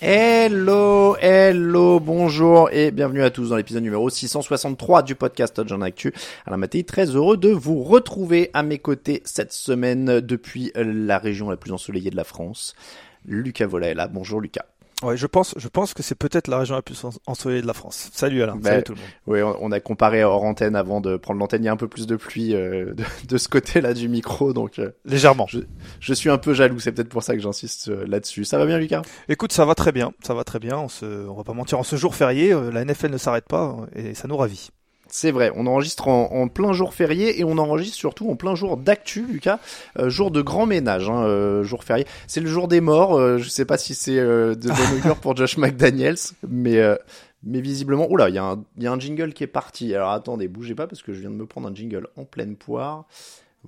Hello, hello, bonjour et bienvenue à tous dans l'épisode numéro 663 du podcast Touchdown Actu. Alain Mattei, très heureux de vous retrouver à mes côtés cette semaine depuis la région la plus ensoleillée de la France. Lucas Vola est là. Bonjour Lucas. Ouais, je pense, je pense que c'est peut-être la région la plus ensoleillée de la France. Salut Alain, Bah, salut tout le monde. Oui, on a comparé hors antenne avant de prendre l'antenne. Il y a un peu plus de pluie euh, de, de ce côté-là du micro, donc euh, Légèrement. je, je suis un peu jaloux. C'est peut-être pour ça que j'insiste euh, là-dessus. Ça va bien, Lucas? Écoute, ça va très bien, ça va très bien. On se, on va pas mentir, en ce jour férié, la NFL ne s'arrête pas et ça nous ravit. C'est vrai, on enregistre en, en plein jour férié et on enregistre surtout en plein jour d'actu, Lucas, euh, jour de grand ménage, hein, euh, jour férié. C'est le jour des morts, euh, je sais pas si c'est euh, de bon augure pour Josh McDaniels, mais mais visiblement, oula, il y, y a un jingle qui est parti. Alors attendez, bougez pas parce que je viens de me prendre un jingle en pleine poire.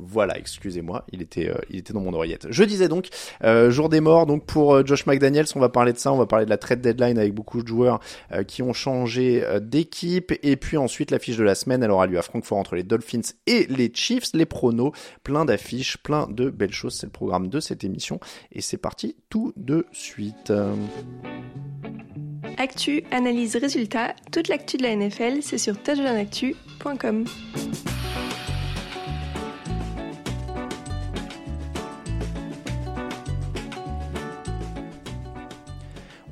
Voilà, excusez-moi, il était, euh, il était dans mon oreillette. Je disais donc, euh, jour des morts, donc pour euh, Josh McDaniels, on va parler de ça, on va parler de la trade deadline avec beaucoup de joueurs qui ont changé d'équipe, et puis ensuite la fiche de la semaine, elle aura lieu à Francfort entre les Dolphins et les Chiefs, les pronos, plein d'affiches, plein de belles choses, c'est le programme de cette émission, et c'est parti tout de suite. Actu, analyse, résultat, toute l'actu de la NFL, c'est sur touchdownactu.com.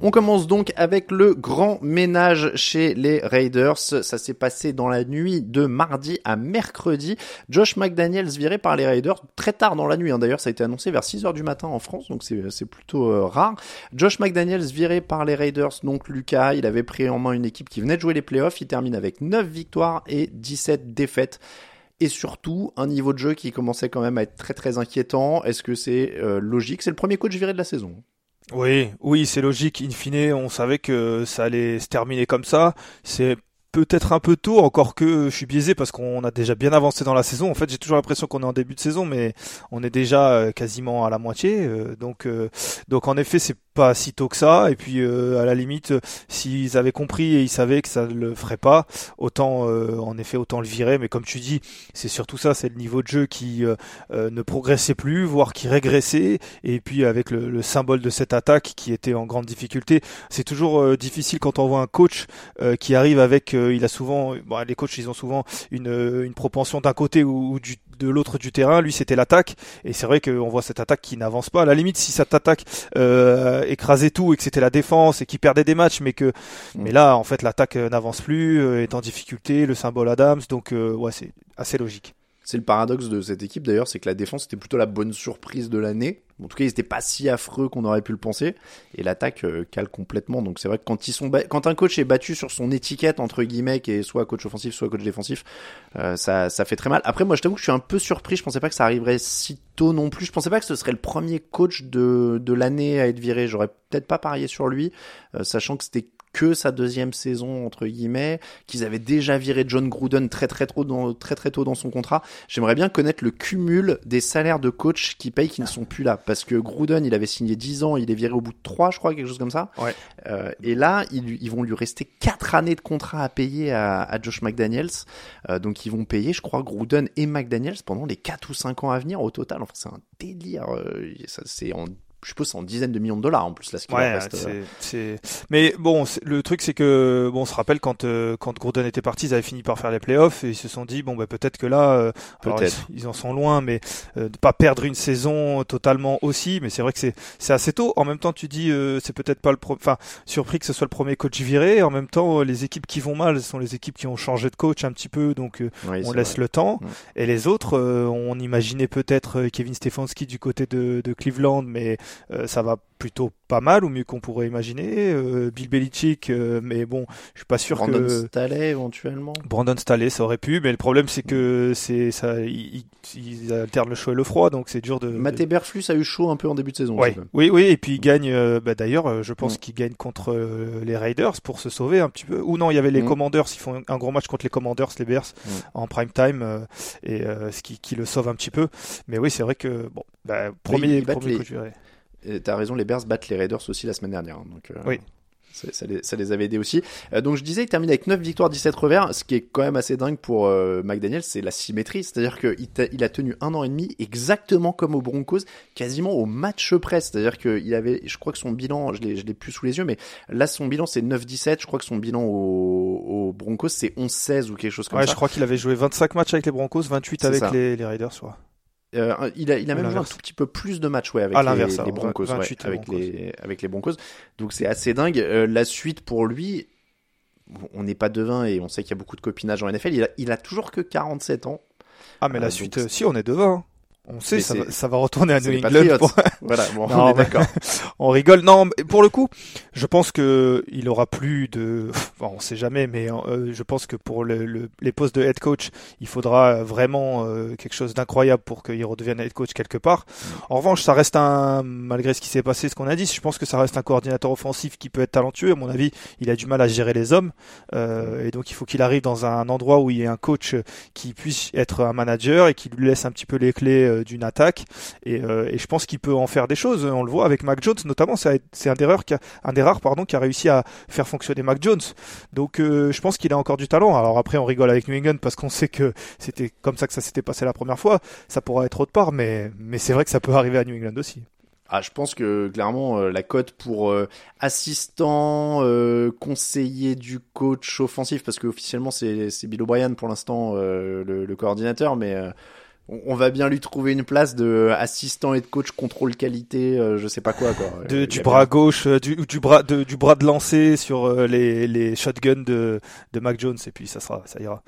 On commence donc avec le grand ménage chez les Raiders. Ça s'est passé dans la nuit de mardi à mercredi. Josh McDaniels viré par les Raiders très tard dans la nuit. hein. D'ailleurs, ça a été annoncé vers 6 heures du matin en France, donc c'est plutôt euh, rare. Josh McDaniels viré par les Raiders, donc Lucas, il avait pris en main une équipe qui venait de jouer les playoffs. Il termine avec 9 victoires et 17 défaites. Et surtout, un niveau de jeu qui commençait quand même à être très très inquiétant. Est-ce que c'est euh, logique? C'est le premier coach viré de la saison. Oui, oui, c'est logique. In fine, on savait que ça allait se terminer comme ça. C'est peut-être un peu tôt, encore que je suis biaisé parce qu'on a déjà bien avancé dans la saison. En fait, j'ai toujours l'impression qu'on est en début de saison, mais on est déjà euh, quasiment à la moitié. euh, donc, euh, donc en effet, c'est pas si tôt que ça. Et puis, à la limite, s'ils avaient compris et ils savaient que ça ne le ferait pas, autant, en effet, autant le virer. Mais comme tu dis, c'est surtout ça, c'est le niveau de jeu qui ne progressait plus, voire qui régressait. Et puis, avec le, le symbole de cette attaque qui était en grande difficulté, c'est toujours difficile quand on voit un coach qui arrive avec, il a souvent, bon, les coachs, ils ont souvent une, une propension d'un côté ou, ou du, de l'autre du terrain. Lui, c'était l'attaque, et c'est vrai qu'on voit cette attaque qui n'avance pas. À la limite, si cette attaque euh, écrasait tout et que c'était la défense et qui perdait des matchs, mais que, mais là, en fait, l'attaque n'avance plus, euh, est en difficulté, le symbole Adams, donc euh, ouais, c'est assez logique. C'est le paradoxe de cette équipe d'ailleurs, c'est que la défense était plutôt la bonne surprise de l'année. En tout cas, ils n'étaient pas si affreux qu'on aurait pu le penser. Et l'attaque euh, cale complètement. Donc c'est vrai que quand ils sont quand un coach est battu sur son étiquette entre guillemets, qui est soit coach offensif, soit coach défensif, euh, ça, ça fait très mal. Après, moi, je t'avoue que je suis un peu surpris. Je pensais pas que ça arriverait si tôt non plus. Je pensais pas que ce serait le premier coach de, de l'année à être viré. J'aurais peut-être pas parié sur lui, euh, sachant que c'était que sa deuxième saison entre guillemets, qu'ils avaient déjà viré John Gruden très très tôt dans très très tôt dans son contrat. J'aimerais bien connaître le cumul des salaires de coach qui payent qui ne sont plus là parce que Gruden, il avait signé 10 ans, il est viré au bout de 3 je crois quelque chose comme ça. Ouais. Euh, et là, ils, ils vont lui rester 4 années de contrat à payer à, à Josh McDaniels. Euh, donc ils vont payer, je crois Gruden et McDaniels pendant les 4 ou 5 ans à venir au total. Enfin, c'est un délire, euh, ça, c'est en je suppose c'est en dizaines de millions de dollars en plus là ce qui Ouais, reste. euh. c'est, c'est- Mais bon, c'est- le truc c'est que bon, on se rappelle quand euh, quand Gruden était parti, ils avaient fini par faire les playoffs et ils se sont dit bon bah peut-être que là, euh, alors, ils, ils en sont loin, mais euh, de pas perdre une saison totalement aussi. Mais c'est vrai que c'est c'est assez tôt. En même temps, tu dis euh, c'est peut-être pas le pro... enfin surpris que ce soit le premier coach viré. En même temps, euh, les équipes qui vont mal ce sont les équipes qui ont changé de coach un petit peu, donc euh, Oui, on laisse vrai. le temps. Mm. Et les autres, euh, on imaginait peut-être Kevin Stefanski du côté de, de Cleveland, mais ça va plutôt pas mal, ou mieux qu'on pourrait imaginer. Euh, Bill Belichick, euh, mais bon, je suis pas sûr Brandon que Staley éventuellement. Brandon Staley, ça aurait pu. Mais le problème, c'est que c'est ça, ils, alternent le chaud et le froid, donc c'est dur de. Matt Eberflus a eu chaud un peu en début de saison. Ouais. Oui, oui, et puis il gagne. euh, bah, D'ailleurs, euh, je pense Mm. qu'il gagne contre euh, les Raiders pour se sauver un petit peu. Ou non, il y avait les Mm. Commanders. Ils font un gros match contre les Commanders, les Bears, Mm. en prime time, euh, et euh, ce qui, qui le sauve un petit peu. Mais oui, c'est vrai que bon, bah, premier, battent premier les- coach viré. Et T'as raison, les Bears battent les Raiders aussi la semaine dernière. hein, Donc, euh, Oui. Ça les, ça les avait aidés aussi. Euh, donc je disais, il termine avec 9 victoires, 17 revers. Ce qui est quand même assez dingue pour euh, McDaniel, c'est la symétrie. C'est-à-dire qu'il il a tenu un an et demi exactement comme aux Broncos, quasiment au match près. C'est-à-dire qu'il avait, je crois que son bilan, je l'ai, plus sous les yeux, mais là son bilan c'est 9-17. Je crois que son bilan aux, aux Broncos c'est 11-16 ou quelque chose comme Ouais, ça. je crois qu'il avait joué 25 matchs avec les Broncos, 28 C'est avec les, les Raiders, soit. Euh, il a, il a Ou même joué un tout petit peu plus de matchs ouais, avec Ah, les, Broncos, ouais, 28 avec, Broncos. les, avec les Broncos. Donc c'est assez dingue. Euh, la suite pour lui, on n'est pas devin et on sait qu'il y a beaucoup de copinage en NFL. Il a, il a toujours que 47 ans. Ah, mais Euh, la donc suite, euh, si on est devant. On sait, ça va, ça va retourner à New England. Pour- Voilà, bon, Non, on est mais- d'accord. On rigole. Non, mais pour le coup, je pense que il aura plus de. Enfin, on sait jamais, mais euh, je pense que pour le, le- les postes de head coach, il faudra vraiment euh, quelque chose d'incroyable pour qu'il redevienne head coach quelque part. En revanche, ça reste un, malgré ce qui s'est passé, ce qu'on a dit, je pense que ça reste un coordinateur offensif qui peut être talentueux. À mon avis, il a du mal à gérer les hommes, euh, et donc il faut qu'il arrive dans un endroit où il y ait un coach qui puisse être un manager et qui lui laisse un petit peu les clés euh, d'une attaque. Et, euh, et je pense qu'il peut en faire des choses. On le voit avec Mac Jones, notamment. C'est un des rares qui un des rares pardon qui a réussi à faire fonctionner Mac Jones. Donc euh, je pense qu'il a encore du talent. Alors après on rigole avec New England parce qu'on sait que c'était comme ça que ça s'était passé la première fois. Ça pourra être autre part, mais mais c'est vrai que ça peut arriver à New England aussi. Ah, je pense que clairement euh, la cote pour euh, assistant, euh, conseiller du coach offensif, parce qu'officiellement c'est c'est Bill O'Brien pour l'instant euh, le, coordinateur, mais euh, on, on va bien lui trouver une place de assistant et de coach contrôle qualité, euh, je sais pas quoi quoi. De, Euh, du bras bien- gauche, euh, du, du bras de, du bras de lancer sur euh, les, les shotguns de, de Mac Jones et puis ça sera ça ira.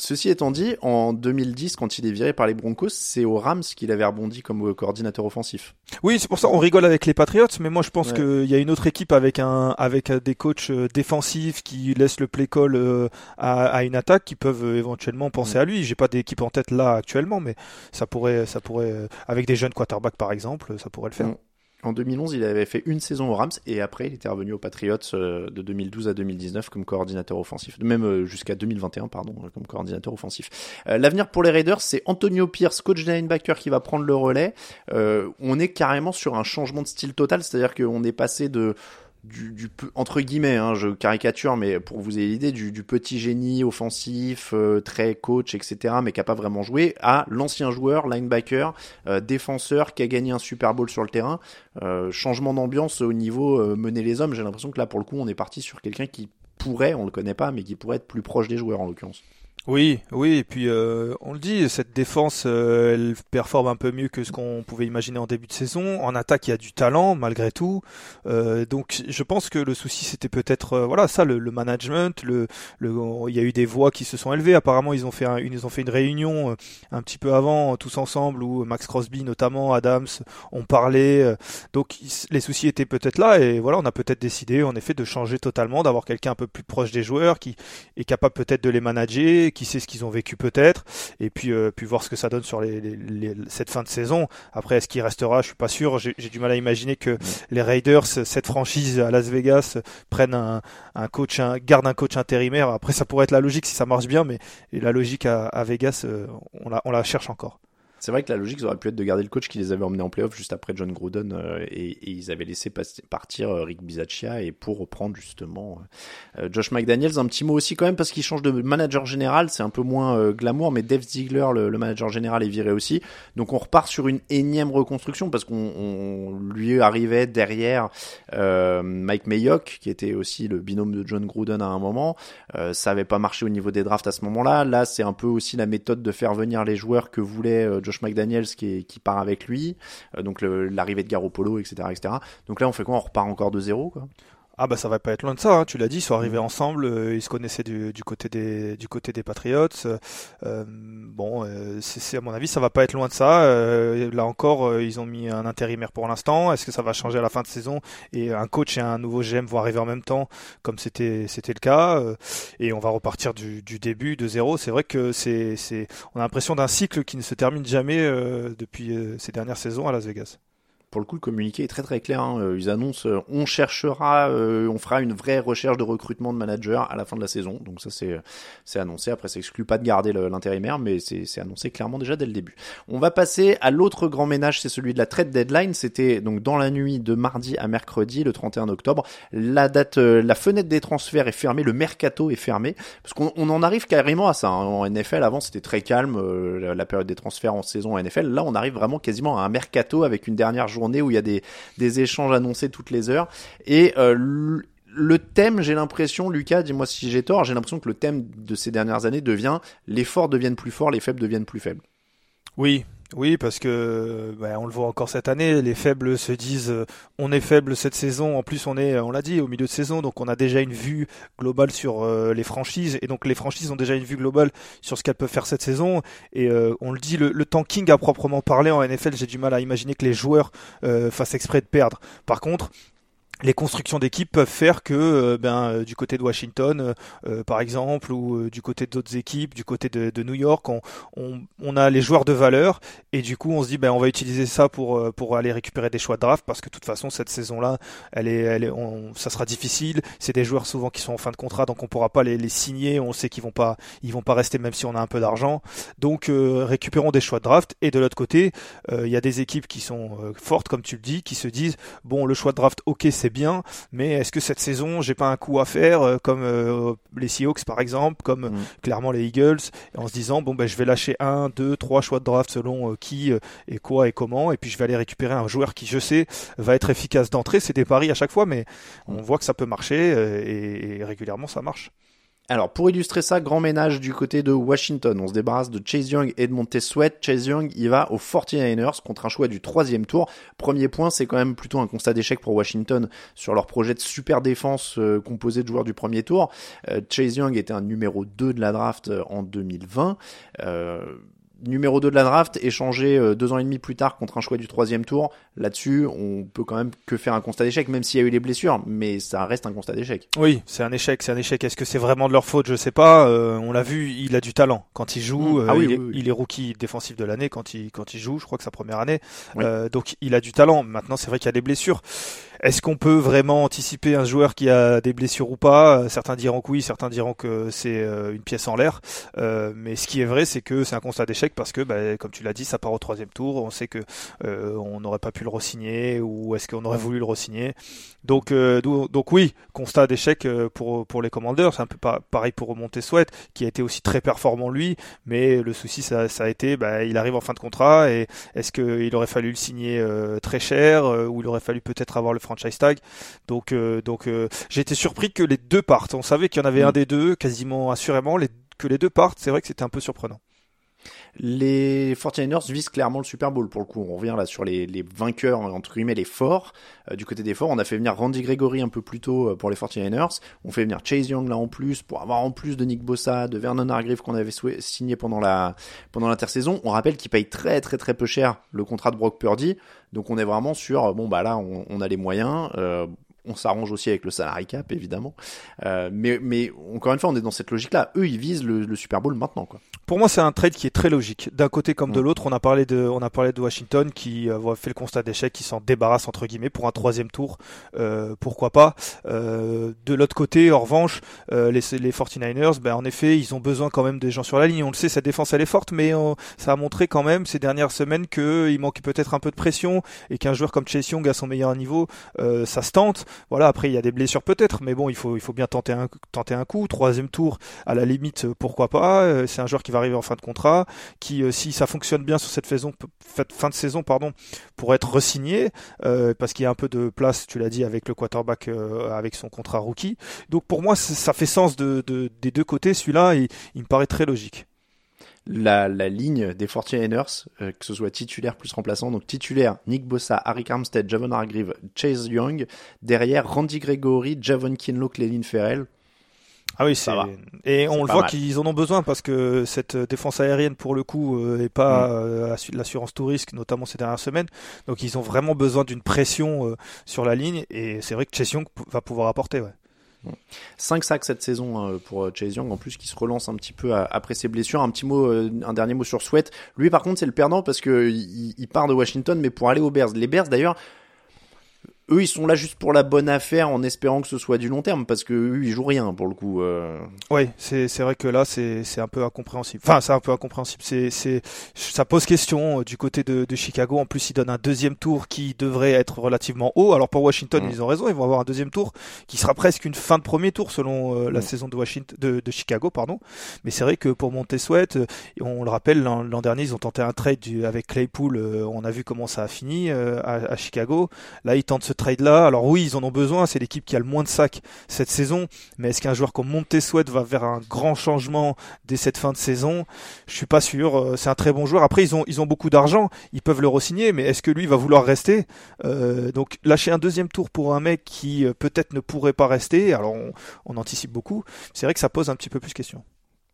Ceci étant dit, en 2010, quand il est viré par les Broncos, c'est aux Rams qu'il avait rebondi comme coordinateur offensif. Oui, c'est pour ça on rigole avec les Patriots, mais moi je pense Ouais. qu'il y a une autre équipe avec un avec des coachs euh, défensifs qui laissent le play call euh, à, à une attaque qui peuvent euh, éventuellement penser à lui. J'ai pas d'équipe en tête là actuellement, mais ça pourrait ça pourrait avec des jeunes quarterbacks par exemple, ça pourrait le faire. Mm. En 2011, il avait fait une saison aux Rams et après, il était revenu aux Patriots euh, de 2012 à 2019 comme coordinateur offensif, même euh, jusqu'à 2021, pardon, euh, comme coordinateur offensif. L'avenir pour les Raiders, c'est Antonio Pierce, coach de linebacker, qui va prendre le relais. On est carrément sur un changement de style total, c'est-à-dire qu'on est passé de du, entre guillemets, hein, je caricature, mais pour vous ayez l'idée, du, petit génie offensif, euh, très coach, etc., mais qui a pas vraiment joué, à l'ancien joueur, linebacker, euh, défenseur, qui a gagné un Super Bowl sur le terrain. Euh, changement d'ambiance au niveau mener les hommes. J'ai l'impression que là, pour le coup, on est parti sur quelqu'un qui pourrait, on le connaît pas, mais qui pourrait être plus proche des joueurs en l'occurrence. Oui, oui, et puis euh, on le dit, cette défense, euh, elle performe un peu mieux que ce qu'on pouvait imaginer en début de saison. En attaque, il y a du talent malgré tout. Euh, donc, je pense que le souci, c'était peut-être, euh, voilà, ça, le, management. Le, le, il y a eu des voix qui se sont élevées. Apparemment, ils ont fait, un- une, ils ont fait une réunion un petit peu avant, tous ensemble, où Max Crosby, notamment Adams, ont parlé. donc, les soucis étaient peut-être là, et voilà, on a peut-être décidé, en effet, de changer totalement, d'avoir quelqu'un un peu plus proche des joueurs, qui est capable peut-être de les manager, qui sait ce qu'ils ont vécu peut-être, et puis euh, puis voir ce que ça donne sur les, les- les- cette fin de saison. Après, est-ce qu'il restera? Je suis pas sûr. J'ai du mal à imaginer que les Raiders, cette franchise à Las Vegas, prennent un, un coach, un, garde un coach intérimaire. Après, ça pourrait être la logique si ça marche bien, mais la logique à, à Vegas, euh, on la on la cherche encore. C'est vrai que la logique aurait pu être de garder le coach qui les avait emmenés en playoff juste après John Gruden euh, et, et, ils avaient laissé partir euh, Rick Bisaccia et pour reprendre justement euh, Josh McDaniels. Un petit mot aussi quand même parce qu'il change de manager général, c'est un peu moins glamour, mais Dave Ziegler, le, le, manager général, est viré aussi. Donc on repart sur une énième reconstruction parce qu'on lui arrivait derrière Mike Mayock qui était aussi le binôme de John Gruden à un moment. ça avait pas marché au niveau des drafts à ce moment-là. Là, c'est un peu aussi la méthode de faire venir les joueurs que voulait Josh McDaniels qui, part avec lui, euh, donc l'arrivée de Garoppolo, etc., etc. Donc là, on fait quoi? On repart encore de zéro, quoi? Ah bah ça va pas être loin de ça, hein, tu l'as dit, ils sont arrivés ensemble, euh, ils se connaissaient du, côté des du côté des Patriots. Euh, bon, euh, c'est à mon avis ça va pas être loin de ça. Euh, là encore, ils ont mis un intérimaire pour l'instant. Est-ce que ça va changer à la fin de saison et un coach et un nouveau GM vont arriver en même temps comme c'était c'était le cas et on va repartir du, du début de zéro. C'est vrai que c'est c'est on a l'impression d'un cycle qui ne se termine jamais depuis ces dernières saisons à Las Vegas pour le coup, le communiqué est très très clair. Hein. Euh, ils annoncent, euh, on cherchera, euh, on fera une vraie recherche de recrutement de manager à la fin de la saison. Donc ça c'est c'est annoncé. Après, ça exclut pas de garder l'intérimaire, mais c'est annoncé clairement déjà dès le début. On va passer à l'autre grand ménage, c'est celui de la trade deadline. C'était donc dans la nuit de mardi à mercredi, le 31 octobre. La date, la fenêtre des transferts est fermée, le mercato est fermé, parce qu'on on en arrive carrément à ça. Hein. En NFL, avant c'était très calme, la période des transferts en saison en NFL. Là, on arrive vraiment quasiment à un mercato avec une dernière journée où il y a des, des échanges annoncés toutes les heures. Et euh, le thème, j'ai l'impression, Lucas, dis-moi si j'ai tort, j'ai l'impression que le thème de ces dernières années devient les forts deviennent plus forts, les faibles deviennent plus faibles. Oui, oui, parce que ben, on le voit encore cette année, les faibles se disent euh, on est faible cette saison. En plus, on est, on l'a dit, au milieu de saison, donc on a déjà une vue globale sur euh, les franchises, et donc les franchises ont déjà une vue globale sur ce qu'elles peuvent faire cette saison. Et euh, on le dit, le, le, tanking à proprement parler en NFL, j'ai du mal à imaginer que les joueurs fassent exprès de perdre. Par contre, les constructions d'équipes peuvent faire que euh, ben, euh, du côté de Washington, euh, par exemple, ou du côté d'autres équipes, du côté de, New York, on, a les joueurs de valeur et du coup on se dit ben on va utiliser ça pour aller récupérer des choix de draft parce que de toute façon cette saison-là, elle est, elle est, on, ça sera difficile. C'est des joueurs souvent qui sont en fin de contrat donc on pourra pas les, les signer. On sait qu'ils vont pas ils vont pas rester même si on a un peu d'argent. Donc récupérons des choix de draft et de l'autre côté il y a des équipes qui sont fortes comme tu le dis, qui se disent bon le choix de draft ok c'est bien, mais est-ce que cette saison j'ai pas un coup à faire euh, comme euh, les Seahawks par exemple, comme mm. clairement les Eagles, en se disant bon ben je vais lâcher un, deux, trois choix de draft selon euh, qui et quoi et comment, et puis je vais aller récupérer un joueur qui je sais va être efficace d'entrée. C'est des paris à chaque fois, mais on voit que ça peut marcher et régulièrement ça marche. Alors, pour illustrer ça, grand ménage du côté de Washington. On se débarrasse de Chase Young et de Montez. Chase Young, il va aux 49ers contre un choix du troisième tour. Premier point, c'est quand même plutôt un constat d'échec pour Washington sur leur projet de super défense euh, composé de joueurs du premier tour. Euh, Chase Young était un numéro 2 de la draft euh, en 2020 numéro 2 de la draft, échangé euh, deux ans et demi plus tard contre un choix du troisième tour. Là-dessus, on peut quand même que faire un constat d'échec, même s'il y a eu les blessures, mais ça reste un constat d'échec. Oui, c'est un échec, c'est un échec. Est-ce que c'est vraiment de leur faute? Je sais pas. Euh, on l'a vu, il a du talent quand il joue. Mmh. Ah euh, il, est, rookie défensif de l'année quand il quand il joue. Je crois que sa première année. donc il a du talent. Maintenant, c'est vrai qu'il y a des blessures. Est-ce qu'on peut vraiment anticiper un joueur qui a des blessures ou pas? Certains diront que oui, certains diront que c'est une pièce en l'air. mais ce qui est vrai, c'est que c'est un constat d'échec parce que, bah, comme tu l'as dit, ça part au troisième tour. On sait que euh, on n'aurait pas pu le re-signer ou est-ce qu'on aurait voulu le re-signer. Donc, euh, donc oui, constat d'échec euh, pour pour les commandeurs. C'est un peu pareil pour remonter Sweat, qui a été aussi très performant lui, mais le souci ça, ça a été, bah, il arrive en fin de contrat et est-ce qu'il aurait fallu le signer très cher ou il aurait fallu peut-être avoir le franchise tag. Donc donc j'ai été surpris que les deux partent. On savait qu'il y en avait un mm. des deux, quasiment assurément, les, que les deux partent. C'est vrai que c'était un peu surprenant. Les 49ers visent clairement le Super Bowl pour le coup. On revient là sur les, les vainqueurs, entre guillemets, les forts. Euh, du côté des forts, on a fait venir Randy Gregory un peu plus tôt euh, pour les 49ers. On fait venir Chase Young là en plus pour avoir en plus de Nick Bossa, de Vernon Hargreaves qu'on avait signé pendant la pendant l'intersaison. On rappelle qu'il paye très très très peu cher le contrat de Brock Purdy. Donc on est vraiment sur bon bah là on, a les moyens. Euh, on s'arrange aussi avec le salary cap évidemment. Euh, mais, mais encore une fois, on est dans cette logique-là. Eux, ils visent le, le Super Bowl maintenant, quoi. Pour moi, c'est un trade qui est très logique. D'un côté comme de Mm. l'autre, on a parlé de, on a parlé de Washington qui euh, fait le constat d'échec, qui s'en débarrasse entre guillemets pour un troisième tour. Euh, pourquoi pas? Euh, De l'autre côté, en revanche, euh, les, les 49ers, ben en effet, ils ont besoin quand même des gens sur la ligne. On le sait, cette défense elle est forte, mais ça a montré quand même ces dernières semaines qu'il manquait peut-être un peu de pression et qu'un joueur comme Chase Young à son meilleur niveau, euh, ça se tente. Voilà, après il y a des blessures peut-être, mais bon, il faut, il faut bien tenter un, tenter un coup. Troisième tour, à la limite, euh, pourquoi pas. Euh, C'est un joueur qui va arriver en fin de contrat, qui, euh, si ça fonctionne bien sur cette saison, fin de saison, pardon, pourrait être resigné, parce qu'il y a un peu de place, tu l'as dit, avec le quarterback, avec son contrat rookie. Donc pour moi, ça fait sens de, de- des deux côtés. Celui-là, il, il me paraît très logique. La, la ligne des 49ers, euh, que ce soit titulaire plus remplaçant, donc titulaire, Nick Bossa, Harry Armstead, Javon Hargreave, Chase Young, derrière Randy Gregory, Javon Kinlow, Clelin Ferrell. Ah oui, c'est et on le pas voit qu'ils en ont besoin parce que cette euh, défense aérienne pour le coup euh, est Mm. pas euh, assu- l'assurance tout risque notamment ces dernières semaines. Donc ils ont vraiment besoin d'une pression euh, sur la ligne et c'est vrai que Chase Young va pouvoir apporter. Ouais. 5 sacs cette saison hein, pour euh, Chase Young, en plus qui se relance un petit peu après ses blessures. Un petit mot, euh, un dernier mot sur Sweat. Lui par contre c'est le perdant parce que il part de Washington mais pour aller aux Bears. Les Bears d'ailleurs, eux ils sont là juste pour la bonne affaire en espérant que ce soit du long terme parce que eux ils jouent rien pour le coup. euh. Ouais, c'est c'est vrai que là c'est c'est un peu incompréhensible. Enfin, c'est un peu incompréhensible. C'est c'est ça pose question euh, du côté de, de Chicago. En plus, ils donnent un deuxième tour qui devrait être relativement haut. Alors pour Washington, Mm. ils ont raison. Ils vont avoir un deuxième tour qui sera presque une fin de premier tour selon euh, la Mm. saison de Washington de, de Chicago, pardon. Mais c'est vrai que pour monter Sweat, on le rappelle l'an l'an dernier, ils ont tenté un trade du- avec Claypool. euh, on a vu comment ça a fini à, à Chicago. Là, ils tentent ce trade là. Alors oui, ils en ont besoin. C'est l'équipe qui a le moins de sacs cette saison. Mais est-ce qu'un joueur comme Montez Sweat va vers un grand changement dès cette fin de saison? Je suis pas sûr. Euh, C'est un très bon joueur. Après, ils ont ils ont beaucoup d'argent. Ils peuvent le re-signer, mais est-ce que lui va vouloir rester? Euh, Donc lâcher un deuxième tour pour un mec qui euh, peut-être ne pourrait pas rester. Alors on, on anticipe beaucoup. C'est vrai que ça pose un petit peu plus question.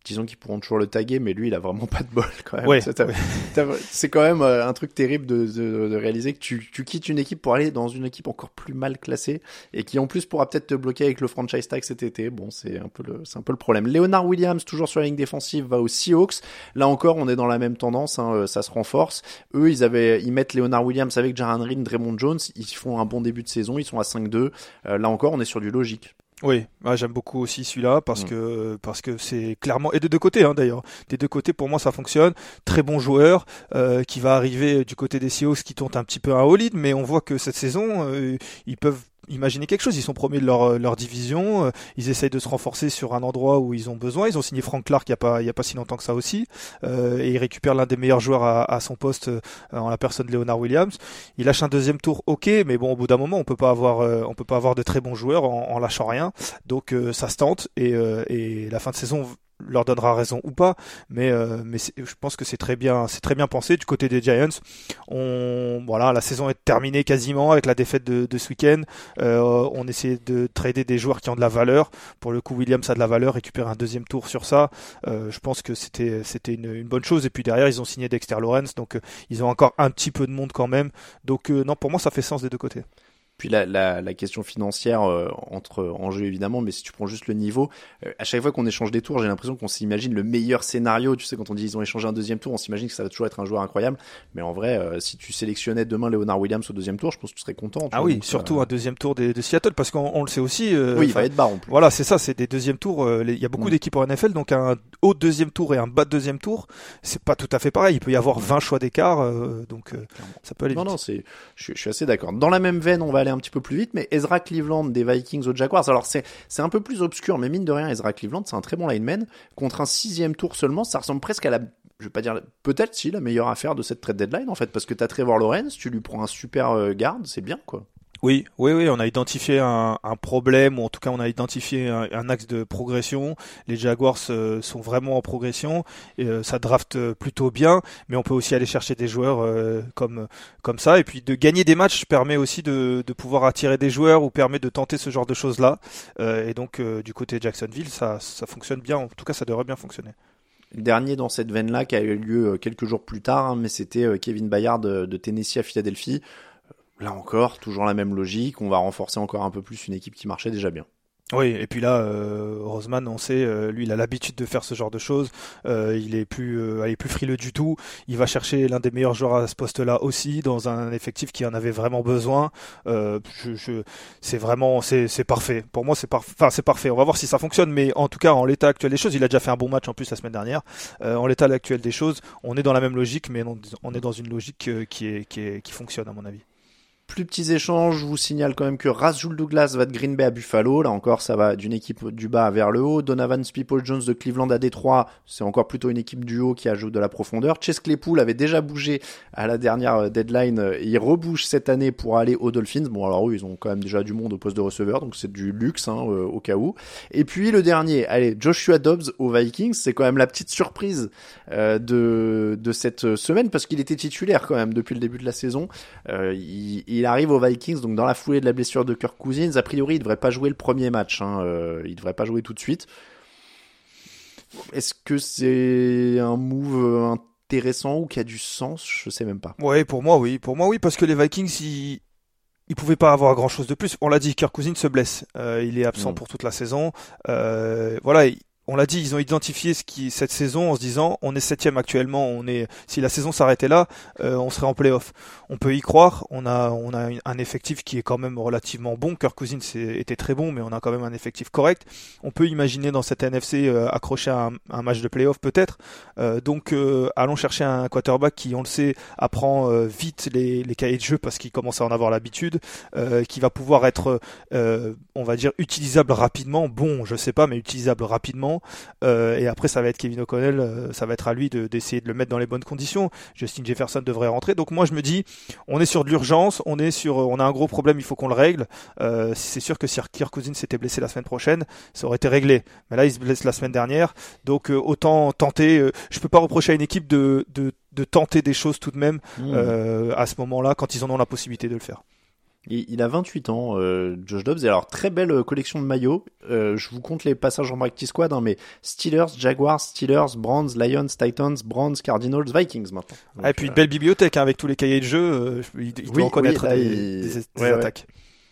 Disons qu'ils pourront toujours le taguer, mais lui, il a vraiment pas de bol quand même. Ouais, C'est ouais. quand même euh, un truc terrible de, de, de réaliser que tu, tu quittes une équipe pour aller dans une équipe encore plus mal classée et qui en plus pourra peut-être te bloquer avec le franchise tag cet été. Bon, c'est un peu le, c'est un peu le problème. Leonard Williams, toujours sur la ligne défensive, va aux Seahawks. Là encore, on est dans la même tendance, hein, euh, ça se renforce. Eux, ils avaient, ils mettent Leonard Williams avec Jaran Reed, Draymond Jones. Ils font un bon début de saison, ils sont à 5-2. Euh, là encore, on est sur du logique. Oui, ouais, j'aime beaucoup aussi celui-là parce Mm. que parce que c'est clairement et des deux côtés hein, d'ailleurs. Des deux côtés pour moi ça fonctionne. Très bon joueur euh, qui va arriver du côté des Seahawks qui tente un petit peu un all mais on voit que cette saison euh, ils peuvent imaginer quelque chose. Ils sont premiers de leur, leur division. euh, Ils essayent de se renforcer sur un endroit où ils ont besoin. Ils ont signé Frank Clark il y a pas y a pas si longtemps que ça aussi euh, et ils récupèrent l'un des meilleurs joueurs à, son poste euh, en la personne de Leonard Williams. Il lâche un deuxième tour, ok, mais bon au bout d'un moment on peut pas avoir euh, on peut pas avoir de très bons joueurs en, en lâchant rien. Donc euh, ça se tente et, euh, et la fin de saison leur donnera raison ou pas, mais euh, je pense que c'est très bien c'est très bien pensé du côté des Giants. On voilà la saison est terminée quasiment avec la défaite de, de ce week-end. Euh, on essaie de trader des joueurs qui ont de la valeur. Pour le coup, Williams a de la valeur, récupérer un deuxième tour sur ça. Euh, je pense que c'était une, bonne chose. Et puis derrière, ils ont signé Dexter Lawrence, donc ils ont encore un petit peu de monde quand même. Donc non, pour moi, ça fait sens des deux côtés. Puis la, la, la question financière euh, entre en jeu évidemment, mais si tu prends juste le niveau, euh, à chaque fois qu'on échange des tours, j'ai l'impression qu'on s'imagine le meilleur scénario. Tu sais, quand on dit ils ont échangé un deuxième tour, on s'imagine que ça va toujours être un joueur incroyable. Mais en vrai, euh, si tu sélectionnais demain Leonard Williams au deuxième tour, je pense que tu serais content. tu Ah vois, oui, donc, surtout euh, un deuxième tour de Seattle, parce qu'on on le sait aussi. euh, oui, il va être bas en plus. Voilà, c'est ça, c'est des deuxièmes tours. euh, Il y a beaucoup Mm. d'équipes en NFL, donc un haut deuxième tour et un bas de deuxième tour, c'est pas tout à fait pareil. Il peut y avoir 20 choix d'écart, euh, donc euh, ça peut aller Non, vite. non, c'est, je suis assez d'accord. Dans la même veine, on va un petit peu plus vite, mais Ezra Cleveland des Vikings aux Jaguars. Alors c'est, c'est un peu plus obscur, mais mine de rien, Ezra Cleveland, c'est un très bon lineman. Contre un sixième tour seulement, ça ressemble presque à la, je vais pas dire, peut-être si la meilleure affaire de cette trade deadline en fait, parce que t'as Trevor Lawrence, tu lui prends un super euh, garde, c'est bien quoi. Oui, oui, oui, on a identifié un, problème, ou en tout cas on a identifié un, axe de progression. Les Jaguars euh, sont vraiment en progression, et euh, ça draft euh, plutôt bien, mais on peut aussi aller chercher des joueurs euh, comme comme ça, et puis de gagner des matchs permet aussi de, de pouvoir attirer des joueurs ou permet de tenter ce genre de choses là. et donc du côté Jacksonville, ça ça fonctionne bien. En tout cas, ça devrait bien fonctionner. Dernier dans cette veine-là qui a eu lieu quelques jours plus tard, hein, mais c'était Kevin Bayard de Tennessee à Philadelphie. Là encore, toujours la même logique. On va renforcer encore un peu plus une équipe qui marchait déjà bien. Oui, et puis là, euh, Roseman, on sait, euh, lui, il a l'habitude de faire ce genre de choses. Euh, il est plus, euh, il est plus frileux du tout. Il va chercher l'un des meilleurs joueurs à ce poste-là aussi, dans un effectif qui en avait vraiment besoin. Euh, c'est vraiment, c'est, parfait. Pour moi, c'est parfait. Enfin, c'est parfait. On va voir si ça fonctionne, mais en tout cas, en l'état actuel des choses, il a déjà fait un bon match en plus la semaine dernière. Euh, en l'état actuel des choses, on est dans la même logique, mais on, on est dans une logique euh, qui est, qui fonctionne à mon avis. Plus petits échanges, je vous signale quand même que Razul Douglas va de Green Bay à Buffalo. Là encore, ça va d'une équipe du bas vers le haut. Donovan People Jones de Cleveland à Détroit, c'est encore plutôt une équipe du haut qui ajoute de la profondeur. Chase Claypool avait déjà bougé à la dernière deadline. Il rebouge cette année pour aller aux Dolphins. Bon, alors eux, ils ont quand même déjà du monde au poste de receveur, donc c'est du luxe hein, euh, au cas où. Et puis le dernier, allez, Joshua Dobbs aux Vikings. C'est quand même la petite surprise euh, de, de cette semaine parce qu'il était titulaire quand même depuis le début de la saison. Euh, arrive aux Vikings, donc dans la foulée de la blessure de Kirk Cousins. A priori, il devrait pas jouer le premier match. Hein, euh, il devrait pas jouer tout de suite. Est-ce que c'est un move intéressant ou qui a du sens? Je sais même pas. Ouais, pour moi, oui. Pour moi, oui, parce que les Vikings, ils, ils pouvaient pas avoir grand chose de plus. On l'a dit, Kirk Cousins se blesse. Euh, il est absent Mm. pour toute la saison. Euh, voilà. On l'a dit, ils ont identifié ce qui cette saison en se disant on est septième actuellement, on est si la saison s'arrêtait là, euh, on serait en playoff. On peut y croire. On a on a un effectif qui est quand même relativement bon. Kirk Cousins était très bon, mais on a quand même un effectif correct. On peut imaginer dans cette NFC euh, accrocher un, un match de playoff peut-être. Euh, donc allons chercher un quarterback qui, on le sait, apprend vite les, les cahiers de jeu parce qu'il commence à en avoir l'habitude, qui va pouvoir être, on va dire, utilisable rapidement. Bon, je sais pas, mais utilisable rapidement. Euh, et après, ça va être Kevin O'Connell, euh, ça va être à lui de- d'essayer de, le mettre dans les bonnes conditions. Justin Jefferson devrait rentrer. Donc moi, je me dis, on est sur de l'urgence, on est sur, on a un gros problème, il faut qu'on le règle. Euh, c'est sûr que si Kirk Cousins s'était blessé la semaine prochaine, ça aurait été réglé. Mais là, il se blesse la semaine dernière, donc autant tenter. je peux pas reprocher à une équipe de, de, de tenter des choses tout de même euh, à ce moment-là quand ils en ont la possibilité de le faire. Il, a 28 ans, euh, Josh Dobbs. Et alors, très belle euh, collection de maillots. Euh, je vous compte les passages en practice squad, hein, mais Steelers, Jaguars, Steelers, Browns, Lions, Titans, Browns, Cardinals, Vikings maintenant. Donc, Ah, et puis euh, une belle bibliothèque hein, avec tous les cahiers de jeu. euh, il, il Oui, doit en connaître oui, là, des, il- des- des ouais, ouais. attaques.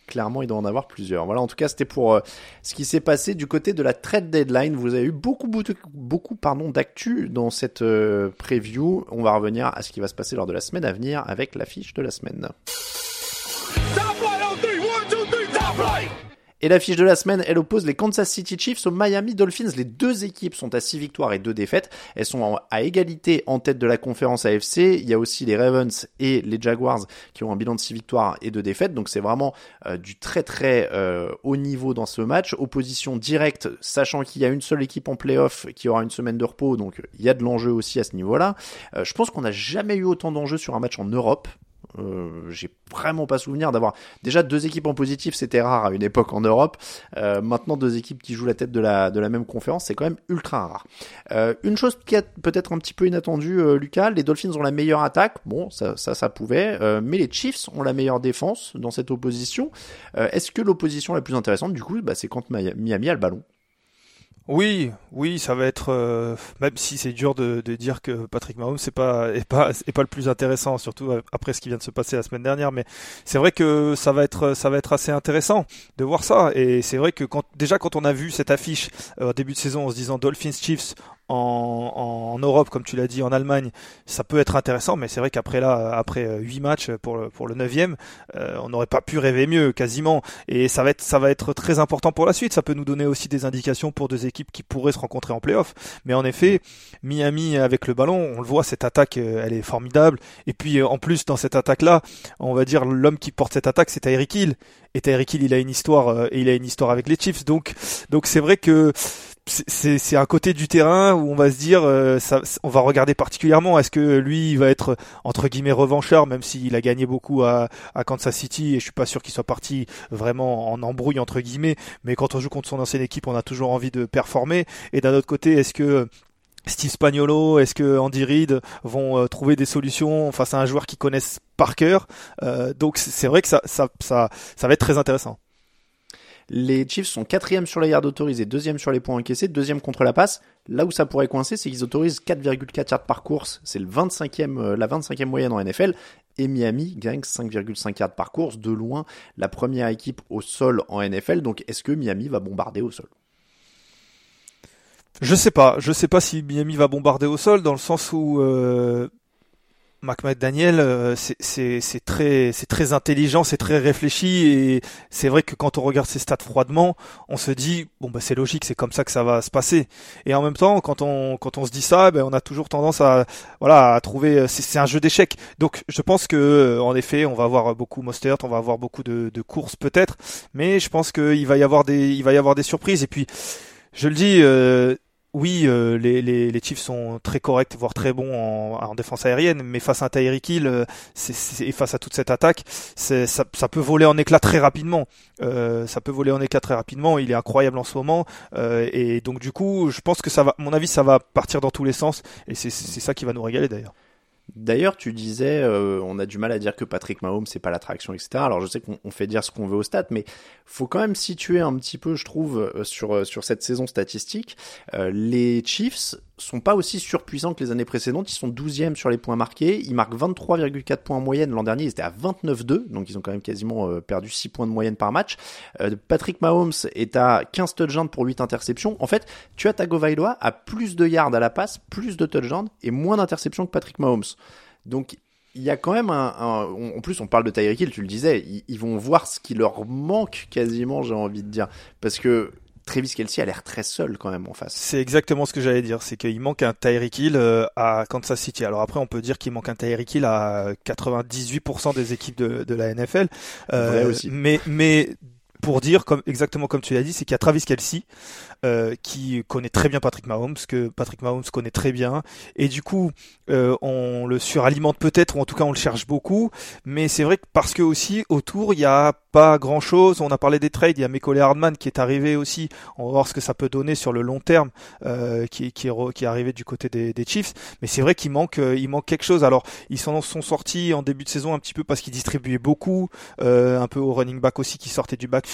clairement, il doit en avoir plusieurs. Voilà, en tout cas, c'était pour euh, ce qui s'est passé du côté de la trade deadline. Vous avez eu beaucoup, beaucoup, beaucoup pardon, d'actu dans cette euh, preview. On va revenir à ce qui va se passer lors de la semaine à venir avec l'affiche de la semaine. Et l'affiche de la semaine, elle oppose les Kansas City Chiefs aux Miami Dolphins. Les deux équipes sont à 6 victoires et 2 défaites. Elles sont à égalité en tête de la conférence AFC. Il y a aussi les Ravens et les Jaguars qui ont un bilan de 6 victoires et 2 défaites. Donc c'est vraiment euh, du très très euh, haut niveau dans ce match. Opposition directe, sachant qu'il y a une seule équipe en playoff qui aura une semaine de repos. Donc il y a de l'enjeu aussi à ce niveau-là. Euh, je pense qu'on n'a jamais eu autant d'enjeux sur un match en Europe. Euh, j'ai vraiment pas souvenir d'avoir déjà deux équipes en positif, c'était rare à une époque en Europe. Euh, maintenant deux équipes qui jouent la tête de la de la même conférence, c'est quand même ultra rare. Euh, une chose qui est peut-être un petit peu inattendue, Lucas, les Dolphins ont la meilleure attaque. Bon, ça ça pouvait, mais les Chiefs ont la meilleure défense dans cette opposition. Est-ce que l'opposition la plus intéressante, du coup, bah, c'est quand Miami a le ballon? Oui, oui, ça va être euh, même si c'est dur de, de dire que Patrick Mahomes c'est pas est pas est pas le plus intéressant, surtout après ce qui vient de se passer la semaine dernière. Mais c'est vrai que ça va être ça va être assez intéressant de voir ça. Et c'est vrai que quand déjà quand on a vu cette affiche euh, au début de saison en se disant Dolphins Chiefs en, en Europe, comme tu l'as dit, en Allemagne, ça peut être intéressant. Mais c'est vrai qu'après là, après euh, huit matchs pour le, pour le neuvième, euh, on n'aurait pas pu rêver mieux quasiment. Et ça va être ça va être très important pour la suite. Ça peut nous donner aussi des indications pour deux équipes qui pourraient se rencontrer en playoff. Mais en effet, Miami avec le ballon, on le voit, cette attaque, euh, elle est formidable. Et puis euh, en plus dans cette attaque-là, on va dire l'homme qui porte cette attaque, c'est Tyreek Hill. Et Tyreek Hill, il a une histoire, euh, et il a une histoire avec les Chiefs. Donc donc c'est vrai que c'est un côté du terrain où on va se dire euh, ça, on va regarder particulièrement. Est-ce que lui il va être entre guillemets revanchard même s'il a gagné beaucoup à, Kansas City et je suis pas sûr qu'il soit parti vraiment en embrouille entre guillemets. Mais quand on joue contre son ancienne équipe on a toujours envie de performer. Et d'un autre côté est-ce que Steve Spagnolo, est-ce que Andy Reid vont euh, trouver des solutions face à un joueur qu'ils connaissent par cœur? Euh, Donc c'est vrai que ça, ça, ça va être très intéressant. Les Chiefs sont quatrième sur les yards autorisés, deuxième sur les points encaissés, deuxième contre la passe. Là où ça pourrait coincer, c'est qu'ils autorisent 4,4 yards par course. C'est le 25e, euh, la 25e moyenne en NFL. et Miami gagne 5,5 yards par course, de loin la première équipe au sol en NFL. Donc est-ce que Miami va bombarder au sol? Je sais pas, je sais pas si Miami va bombarder au sol dans le sens où euh, Daniel, euh, c'est très, très intelligent, c'est très réfléchi et c'est vrai que quand on regarde ses stats froidement, on se dit bon bah c'est logique, c'est comme ça que ça va se passer. Et en même temps, quand on quand on se dit ça, ben on a toujours tendance à voilà à trouver c'est un jeu d'échecs. Donc je pense que euh, en effet, on va avoir beaucoup Mostert, on va avoir beaucoup de, de courses peut-être, mais je pense qu'il va y avoir des il va y avoir des surprises et puis je le dis, euh, oui, euh, les, les, les, Chiefs sont très corrects, voire très bons en, en défense aérienne, mais face à un Tyreek Hill euh, et face à toute cette attaque, ça, peut voler en éclat très rapidement. Euh, ça peut voler en éclat très rapidement. Il est incroyable en ce moment, et donc du coup, je pense que ça va, mon avis, ça va partir dans tous les sens, et c'est ça qui va nous régaler d'ailleurs. D'ailleurs, tu disais, euh, on a du mal à dire que Patrick Mahomes c'est pas l'attraction, etc. Alors je sais qu'on fait dire ce qu'on veut au stade, mais faut quand même situer un petit peu, je trouve, euh, sur euh, sur cette saison statistique. les Chiefs sont pas aussi surpuissants que les années précédentes. Ils sont 12e sur les points marqués. Ils marquent 23,4 points en moyenne. L'an dernier, ils étaient à 29,2. Donc, ils ont quand même quasiment euh, perdu 6 points de moyenne par match. Euh, Patrick Mahomes est à 15 touchdowns pour 8 interceptions. En fait, tu as Tagovailoa à plus de yards à la passe, plus de touchdowns et moins d'interceptions que Patrick Mahomes. Donc, il y a quand même un, en plus on parle de Tyreek Hill, tu le disais, ils, vont voir ce qui leur manque quasiment, j'ai envie de dire, parce que Travis Kelsey a l'air très seul quand même en face. C'est exactement ce que j'allais dire, c'est qu'il manque un Tyreek Hill euh, à Kansas City. Alors après, on peut dire qu'il manque un Tyreek Hill à 98% des équipes de, de la NFL. Euh, aussi. Mais mais pour dire comme exactement comme tu l'as dit, c'est qu'il y a Travis Kelsey euh, qui connaît très bien Patrick Mahomes, que Patrick Mahomes connaît très bien, et du coup euh, on le suralimente peut-être, ou en tout cas on le cherche beaucoup, mais c'est vrai que parce que aussi autour il y a pas grand chose, on a parlé des trades, il y a Mekole Hardman qui est arrivé aussi, on va voir ce que ça peut donner sur le long terme, euh, qui, qui, est, qui est arrivé du côté des, Chiefs, mais c'est vrai qu'il manque, euh, il manque quelque chose. Alors ils sont sortis en début de saison un petit peu parce qu'ils distribuaient beaucoup, euh, un peu au running back aussi qui sortait du backfield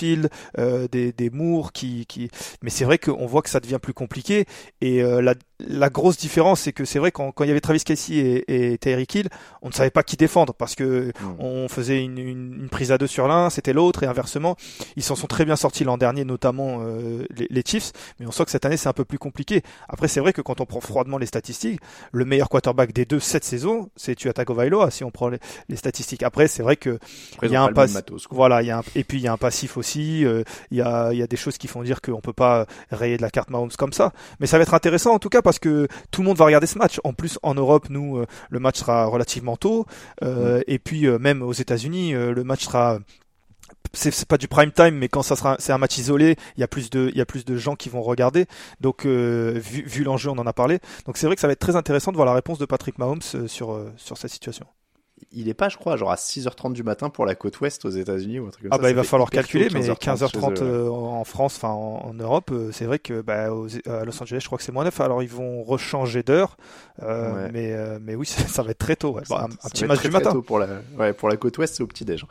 euh, des, des Moore qui, qui... mais c'est vrai qu'on voit que ça devient plus compliqué. Et euh, la, la grosse différence, c'est que c'est vrai quand, quand il y avait Travis Kelsey et, et Tyreek Hill, on ne savait pas qui défendre parce que hmm. on faisait une, une, prise à deux sur l'un, c'était l'autre et inversement. Ils s'en sont très bien sortis l'an dernier, notamment euh, les, les, Chiefs, mais on sent que cette année c'est un peu plus compliqué. Après, c'est vrai que quand on prend froidement les statistiques, le meilleur quarterback des deux cette saison, c'est Tua Tagovailoa si on prend les, les statistiques. Après, c'est vrai que il y a un passif, voilà, il y a un, et puis il y a un passif aussi. Euh, il y a il y a des choses qui font dire qu'on peut pas rayer de la carte Mahomes comme ça, mais ça va être intéressant en tout cas parce que tout le monde va regarder ce match. En plus, en Europe, nous, euh, le match sera relativement tôt, euh, et puis euh, même aux États-Unis, le match sera c'est pas du prime time, mais quand ça sera, c'est un match isolé, il y a plus de, il y a plus de gens qui vont regarder. Donc, vu, vu l'enjeu, on en a parlé. Donc, c'est vrai que ça va être très intéressant de voir la réponse de Patrick Mahomes sur sur cette situation il est pas, je crois, genre à 6h30 du matin pour la côte ouest aux États-Unis ou un truc comme ah ça. bah il va falloir calculer, mais 15h30 euh, en France, enfin en, Europe, euh, c'est vrai que bah, à Los Angeles, je crois que c'est moins 9. Alors ils vont rechanger d'heure, euh, mais mais oui, ça, va être très tôt. Ouais. un, petit match du matin. pour la ouais, pour la côte ouest, c'est au petit déj.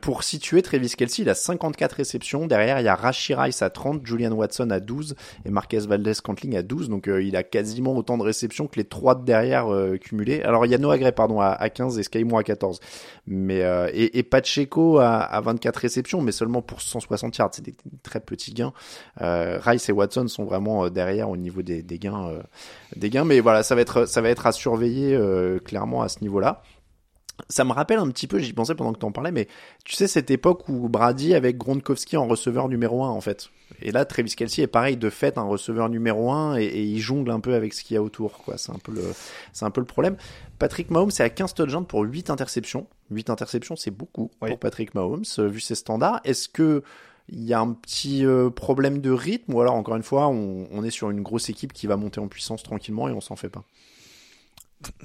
pour situer Travis Kelsey, il a 54 réceptions. Derrière, il y a Rashi Rice à 30, Julian Watson à 12 et Marquez Valdez Cantling à 12. Donc il a quasiment autant de réceptions que les trois de derrière cumulés. Alors il y a Noah Gray pardon à, à 15 et Sky moi à 14. Mais euh, et, Pacheco à, à, 24 réceptions, mais seulement pour 160 yards. C'est des très petits gains. Euh, Rice et Watson sont vraiment euh, derrière au niveau des, des gains, des gains. Mais voilà, ça va être ça va être à surveiller clairement à ce niveau-là. Ça me rappelle un petit peu, j'y pensais pendant que tu en parlais, mais tu sais cette époque où Brady avec Gronkowski en receveur numéro 1 en fait. Et là, Travis Kelsey est pareil de fait un receveur numéro 1 et, et il jongle un peu avec ce qu'il y a autour. quoi. C'est un peu le, c'est un peu le problème. Patrick Mahomes c'est à 15 touchdowns pour 8 interceptions. 8 interceptions, c'est beaucoup pour Patrick Mahomes euh, vu ses standards. Est-ce que il y a un petit euh, problème de rythme ou alors encore une fois on, on est sur une grosse équipe qui va monter en puissance tranquillement et on s'en fait pas?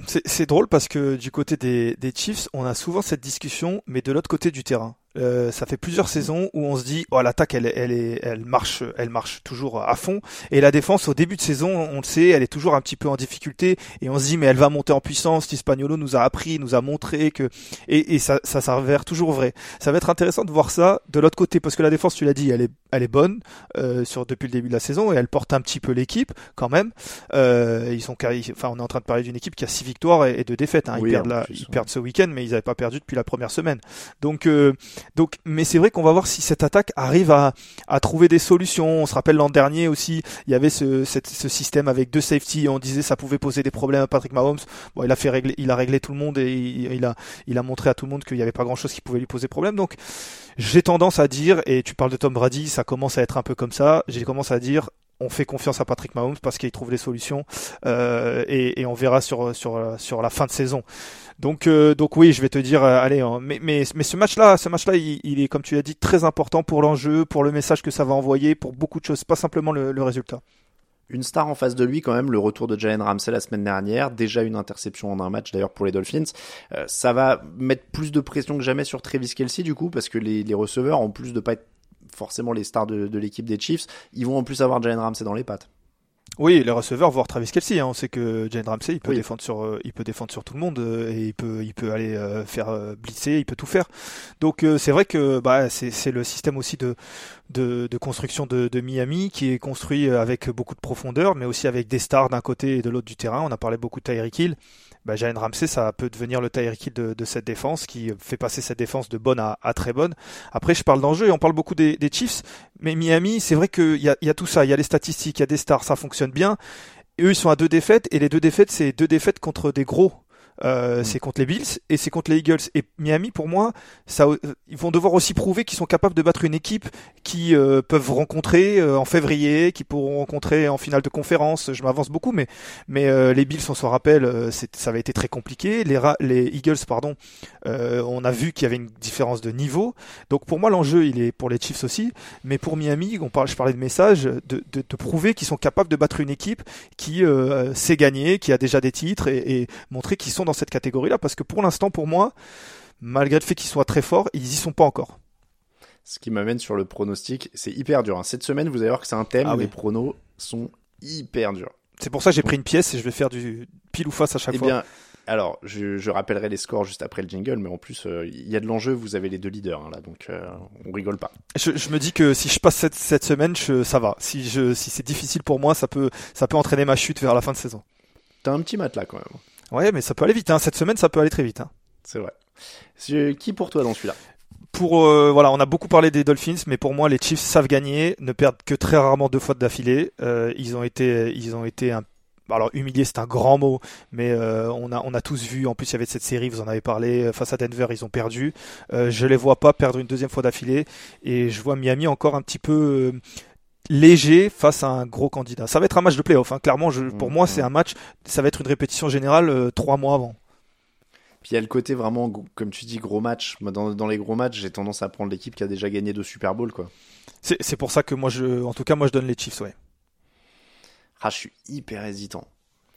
C'est drôle parce que du côté des, des, Chiefs, on a souvent cette discussion, mais de l'autre côté du terrain. Euh, ça fait plusieurs saisons où on se dit oh l'attaque elle elle est elle marche elle marche toujours à fond. Et la défense au début de saison on le sait elle est toujours un petit peu en difficulté. Et on se dit mais elle va monter en puissance. Hispagnolo nous a appris nous a montré que et, et ça ça s'avère toujours vrai. Ça va être intéressant de voir ça de l'autre côté parce que la défense tu l'as dit elle est elle est bonne euh, sur depuis le début de la saison et elle porte un petit peu l'équipe quand même. Euh, ils sont enfin on est en train de parler d'une équipe qui a six victoires et, deux défaites hein. ils perdent la, ils perdent ce week-end mais ils n'avaient pas perdu depuis la première semaine. Donc euh, donc, mais c'est vrai qu'on va voir si cette attaque arrive à, trouver des solutions. On se rappelle l'an dernier aussi, il y avait ce, système avec deux safety. On disait ça pouvait poser des problèmes à Patrick Mahomes. Bon, il a fait régler, il a réglé tout le monde et il, a, il a montré à tout le monde qu'il n'y avait pas grand chose qui pouvait lui poser problème. Donc, j'ai tendance à dire, et tu parles de Tom Brady, ça commence à être un peu comme ça. J'ai commencé à dire, on fait confiance à Patrick Mahomes parce qu'il trouve les solutions euh, et, et, on verra sur sur sur la fin de saison. Donc, euh, donc oui, je vais te dire, euh, allez, hein, mais, mais, mais ce match-là, ce match-là, il, est, comme tu l'as dit, très important pour l'enjeu, pour le message que ça va envoyer, pour beaucoup de choses, pas simplement le, résultat. Une star en face de lui quand même, le retour de Jalen Ramsey la semaine dernière, déjà une interception en un match d'ailleurs pour les Dolphins. Euh, ça va mettre plus de pression que jamais sur Travis Kelsey du coup, parce que les, les receveurs, en plus de pas être forcément les stars de, de l'équipe des Chiefs, ils vont en plus avoir Jalen Ramsey dans les pattes. Oui, les receveurs, voire Travis Kelsey. Hein. On sait que Jane Ramsey, il peut défendre sur, euh, il peut défendre sur tout le monde euh, et il peut, il peut aller euh, faire blitzer, il peut tout faire. Donc c'est vrai que bah, c'est le système aussi de, de, de construction de, de, Miami qui est construit avec beaucoup de profondeur, mais aussi avec des stars d'un côté et de l'autre du terrain. On a parlé beaucoup de Tyreek Hill bah, Jalen Ramsey, ça peut devenir le Tyreek de, de cette défense qui fait passer cette défense de bonne à, très bonne. Après, je parle d'enjeu et on parle beaucoup des, des Chiefs, mais Miami, c'est vrai qu'il y a, y a tout ça, il y a les statistiques, il y a des stars, ça fonctionne bien. Et eux, ils sont à deux défaites et les deux défaites, c'est deux défaites contre des gros. Euh, mm. c'est contre les Bills et c'est contre les Eagles. Et Miami, pour moi, ça, euh, ils vont devoir aussi prouver qu'ils sont capables de battre une équipe qui euh, peuvent rencontrer en février, qui pourront rencontrer en finale de conférence. Je m'avance beaucoup, mais mais les Bills, on se rappelle, ça avait été très compliqué. Les, les Eagles, pardon, on a vu qu'il y avait une différence de niveau. Donc pour moi, l'enjeu, il est pour les Chiefs aussi, mais pour Miami, on parle, je parlais de message, de, de, de prouver qu'ils sont capables de battre une équipe qui sait gagner, qui a déjà des titres et, et montrer qu'ils sont dans cette catégorie-là, parce que pour l'instant, pour moi, malgré le fait qu'ils soient très forts, ils y sont pas encore. Ce qui m'amène sur le pronostic, c'est hyper dur. Hein. Cette semaine, vous allez voir que c'est un thème, ah les pronos sont hyper durs. C'est pour ça que j'ai pris une pièce et je vais faire du pile ou face à chaque eh fois. Bien, alors, je, rappellerai les scores juste après le jingle, mais en plus, euh, il y a de l'enjeu, vous avez les deux leaders, hein, là, donc euh, on rigole pas. Je, me dis que si je passe cette, cette semaine, ça va. Si c'est difficile pour moi, ça peut, ça peut entraîner ma chute vers la fin de saison. T'as un petit matelas quand même. Ouais, mais ça peut aller vite. Hein. Cette semaine, ça peut aller très vite. Hein. C'est vrai. Qui pour toi dans celui-là? Pour euh, voilà, on a beaucoup parlé des Dolphins, mais pour moi, les Chiefs savent gagner, ne perdent que très rarement deux fois d'affilée. Euh, ils ont été, ils ont été un alors humilié c'est un grand mot, mais euh, on a on a tous vu. En plus il y avait cette série, vous en avez parlé face à Denver, ils ont perdu. Euh, je les vois pas perdre une deuxième fois d'affilée et je vois Miami encore un petit peu léger face à un gros candidat. Ça va être un match de playoff. Hein. Clairement, je, pour moi, c'est un match. Ça va être une répétition générale euh, trois mois avant. Puis il y a le côté vraiment, comme tu dis, gros match. Dans, dans les gros matchs, j'ai tendance à prendre l'équipe qui a déjà gagné deux Super Bowl, quoi. C'est pour ça que moi, je, en tout cas, moi, je donne les Chiefs, ouais. Ah, je suis hyper hésitant.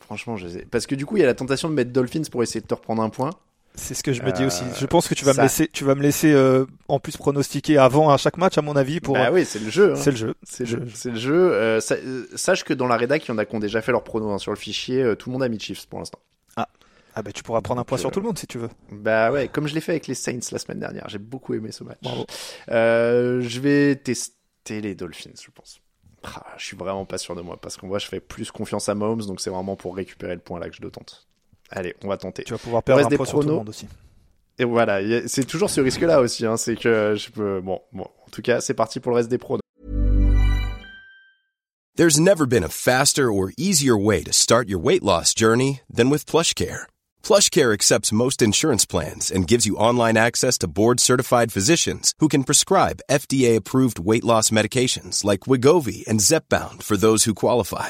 Franchement, je sais. Parce que du coup, il y a la tentation de mettre Dolphins pour essayer de te reprendre un point. C'est ce que je me dis aussi. Je pense que tu vas me laisser, tu vas me laisser euh, en plus pronostiquer avant à chaque match, à mon avis. Pour... Bah oui, c'est le jeu. Hein. C'est le jeu. C'est le, le jeu. Euh, euh, sache que dans la rédac, il y en a qui ont déjà fait leur pronos hein, sur le fichier. tout le monde a mis Chiefs pour l'instant. Ah. Ah bah tu pourras prendre un point sur tout le monde si tu veux. Bah ouais, comme je l'ai fait avec les Saints la semaine dernière. J'ai beaucoup aimé ce match. Bravo. je vais tester les Dolphins, je pense. Ah, je suis vraiment pas sûr de moi parce qu'on voit, je fais plus confiance à Mahomes, donc c'est vraiment pour récupérer le point là que je le tente. Allez, on va tenter. Tu vas pouvoir perdre un point sur tout le monde aussi. Et voilà, c'est toujours ce risque-là aussi. Hein, c'est que je peux. Bon, bon, en tout cas, c'est parti pour le reste des pros. There's never been a faster or easier way to start your weight loss journey than with PlushCare. PlushCare accepts most insurance plans and gives you online access to board-certified physicians who can prescribe FDA-approved weight loss medications like Wigovi and Zepbound for those who qualify.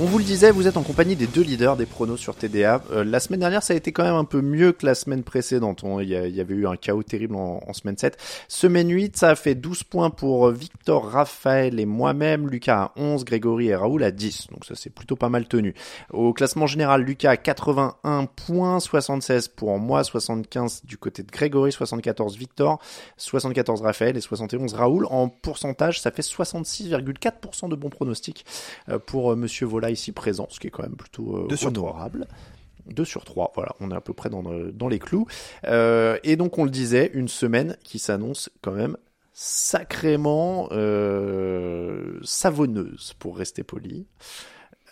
On vous le disait, vous êtes en compagnie des deux leaders des pronos sur TDA. Euh, la semaine dernière, ça a été quand même un peu mieux que la semaine précédente. Il y, avait eu un chaos terrible en, semaine 7. Semaine 8, ça a fait 12 points pour Victor, Raphaël et moi-même. Lucas à 11, Grégory et Raoul à 10. Donc ça, c'est plutôt pas mal tenu. Au classement général, Lucas à 81 points, 76 pour moi, 75 du côté de Grégory, 74 Victor, 74 Raphaël et 71 Raoul. En pourcentage, ça fait 66,4% de bons pronostics euh, pour euh, Monsieur Vola ici présent, ce qui est quand même plutôt euh, sur honorable. 2 sur 3, voilà, on est à peu près dans, le- dans les clous. Euh, et donc on le disait, une semaine qui s'annonce quand même sacrément euh, savonneuse, pour rester poli.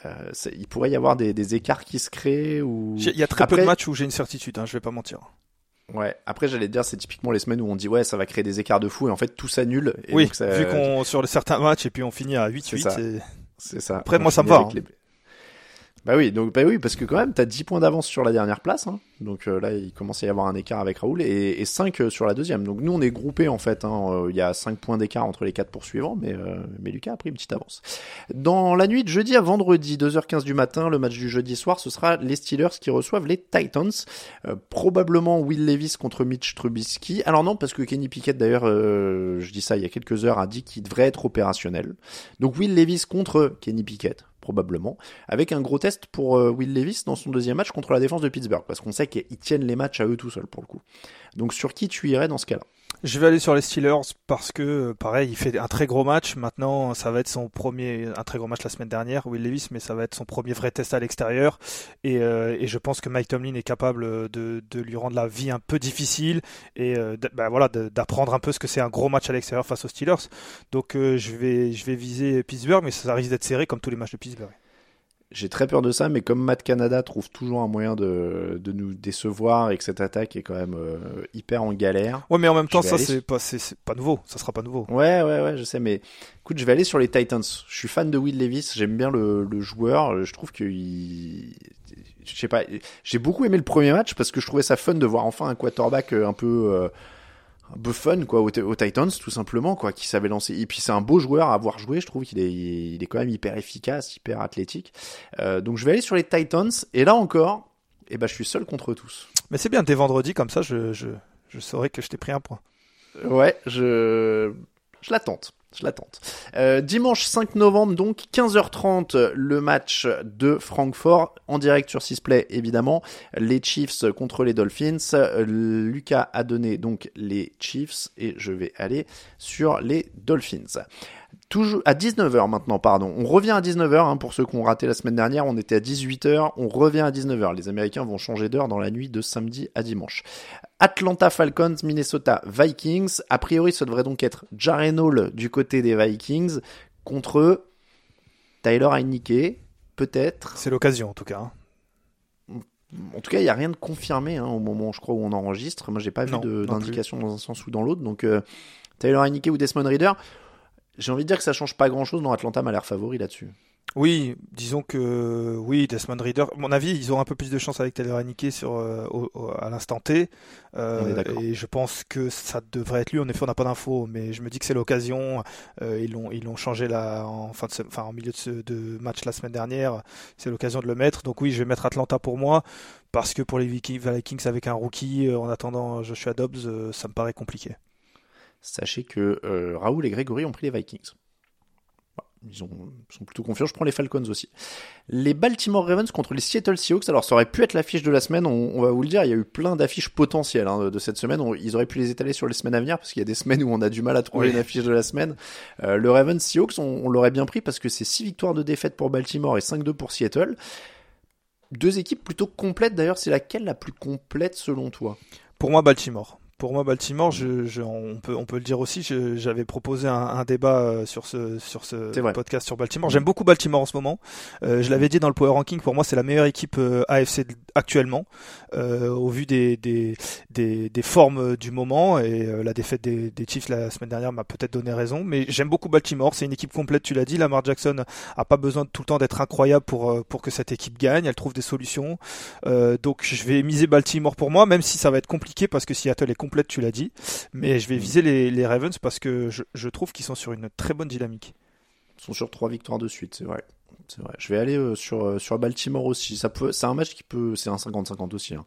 Euh, il pourrait y avoir des, des écarts qui se créent ou Il y a très peu de matchs où j'ai une certitude, hein, je vais pas mentir. Ouais. Après, j'allais te dire, c'est typiquement les semaines où on dit ouais, ça va créer des écarts de fou et en fait tout s'annule. Oui, donc ça- vu qu'on sur certains matchs et puis on finit à 8-8. C'est ça. Après, moi, ça me va, les- Bah oui, donc bah oui, parce que quand même, t'as 10 points d'avance sur la dernière place. Hein. Donc euh, là, il commence à y avoir un écart avec Raoul et, et 5 euh, sur la deuxième. Donc nous, on est groupés en fait. hein. Euh, Il y a 5 points d'écart entre les 4 poursuivants, mais, euh, mais Lucas a pris une petite avance. Dans la nuit de jeudi à vendredi, 2h15 du matin, le match du jeudi soir, ce sera les Steelers qui reçoivent les Titans. Probablement Will Levis contre Mitch Trubisky. Alors non, parce que Kenny Pickett, d'ailleurs, je dis ça il y a quelques heures, a dit qu'il devrait être opérationnel. Donc Will Levis contre Kenny Pickett, probablement, avec un gros test pour euh, Will Levis dans son deuxième match contre la défense de Pittsburgh, parce qu'on sait qu'ils tiennent les matchs à eux tout seuls pour le coup. Donc sur qui tu irais dans ce cas-là? Je vais aller sur les Steelers parce que, pareil, il fait un très gros match. Maintenant, ça va être son premier, un très gros match la semaine dernière, Will Levis, mais ça va être son premier vrai test à l'extérieur. Et, euh, et je pense que Mike Tomlin est capable de, de lui rendre la vie un peu difficile et euh, bah, voilà, d'apprendre un peu ce que c'est un gros match à l'extérieur face aux Steelers. Donc euh, je vais, je vais viser Pittsburgh, mais ça risque d'être serré comme tous les matchs de Pittsburgh. J'ai très peur de ça, mais comme Matt Canada trouve toujours un moyen de, de nous décevoir et que cette attaque est quand même euh, hyper en galère. Ouais, mais en même temps, ça c'est sur- pas, pas nouveau. Ça sera pas nouveau. Ouais, ouais, ouais, je sais, mais écoute, je vais aller sur les Titans. Je suis fan de Will Levis, j'aime bien le, le joueur. Je trouve qu'il, je sais pas, j'ai beaucoup aimé le premier match parce que je trouvais ça fun de voir enfin un quarterback euh, un peu, euh, un peu fun quoi aux, aux Titans tout simplement quoi, qui savait lancer. Et puis c'est un beau joueur à avoir joué. Je trouve qu'il est, il est quand même hyper efficace, hyper athlétique. Euh, donc je vais aller sur les Titans. Et là encore, eh ben je suis seul contre tous. Mais c'est bien, dès vendredi, comme ça, je, je, que je t'ai pris un point. Ouais, je, je l'attente. Je l'attente. Euh, dimanche 5 novembre, donc 15h30, le match de Francfort en direct sur Sisplay, évidemment. Les Chiefs contre les Dolphins. Euh, Lucas a donné donc les Chiefs et je vais aller sur les Dolphins. Toujours à 19h maintenant, pardon. On revient à 19h hein, pour ceux qui ont raté la semaine dernière. On était à 18h, on revient à 19h. Les Américains vont changer d'heure dans la nuit de samedi à dimanche. Atlanta Falcons, Minnesota Vikings. A priori, ça devrait donc être Jaren Hall du côté des Vikings contre Tyler Heineke, peut-être. C'est l'occasion, en tout cas. hein. En tout cas, il n'y a rien de confirmé hein, au moment, je crois, où on enregistre. Moi, j'ai pas vu Non, d'indication dans un sens ou dans l'autre. Donc, euh, Tyler Heineke ou Desmond Reader, j'ai envie de dire que ça change pas grand-chose. dans Atlanta m'a l'air favori là-dessus. Oui, disons que oui, Desmond Reader. À mon avis, ils ont un peu plus de chance avec Taylor Heineke sur euh, au- au- à l'instant T. Euh, On est d'accord. et je pense que ça devrait être lui. En effet, on n'a pas d'infos, mais je me dis que c'est l'occasion. Euh, ils l'ont ils l'ont changé là en fin de enfin en milieu de, ce- de match la semaine dernière. C'est l'occasion de le mettre. Donc oui, je vais mettre Atlanta pour moi parce que pour les Vikings, Vikings avec un rookie euh, en attendant Joshua Dobbs, euh, ça me paraît compliqué. Sachez que euh, Raoul et Grégory ont pris les Vikings. Ils ont, sont plutôt confiants. Je prends les Falcons aussi. Les Baltimore Ravens contre les Seattle Seahawks. Alors, ça aurait pu être l'affiche de la semaine. On, on va vous le dire. Il y a eu plein d'affiches potentielles hein, de, de cette semaine. On- ils auraient pu les étaler sur les semaines à venir parce qu'il y a des semaines où on a du mal à trouver Oui. une affiche de la semaine. Euh, le Ravens Seahawks, on, on l'aurait bien pris parce que c'est 6 victoires de défaite pour Baltimore et 5-2 pour Seattle. deux équipes plutôt complètes. D'ailleurs, c'est laquelle la plus complète selon toi? Pour moi, Baltimore. Pour moi, Baltimore, je, je, on, peut, on peut le dire aussi, j'avais proposé un, un, débat euh, sur ce, sur ce podcast sur Baltimore. J'aime beaucoup Baltimore en ce moment. Euh, je l'avais dit dans le Power Ranking, pour moi, c'est la meilleure équipe euh, AFC actuellement, euh, au vu des, des, des, des, formes du moment. Et euh, la défaite des, des Chiefs la semaine dernière m'a peut-être donné raison. Mais j'aime beaucoup Baltimore. C'est une équipe complète, tu l'as dit. Lamar Jackson a pas besoin tout le temps d'être incroyable pour, pour que cette équipe gagne. Elle trouve des solutions. donc je vais miser Baltimore pour moi, même si ça va être compliqué parce que Seattle est complète, tu l'as dit. Mais je vais viser les, les Ravens parce que je, je trouve qu'ils sont sur une très bonne dynamique. Ils sont sur trois victoires de suite, c'est vrai. C'est vrai. Je vais aller euh, sur, euh, sur Baltimore aussi. Ça peut, c'est un match qui peut, c'est un 50-50 aussi. Hein.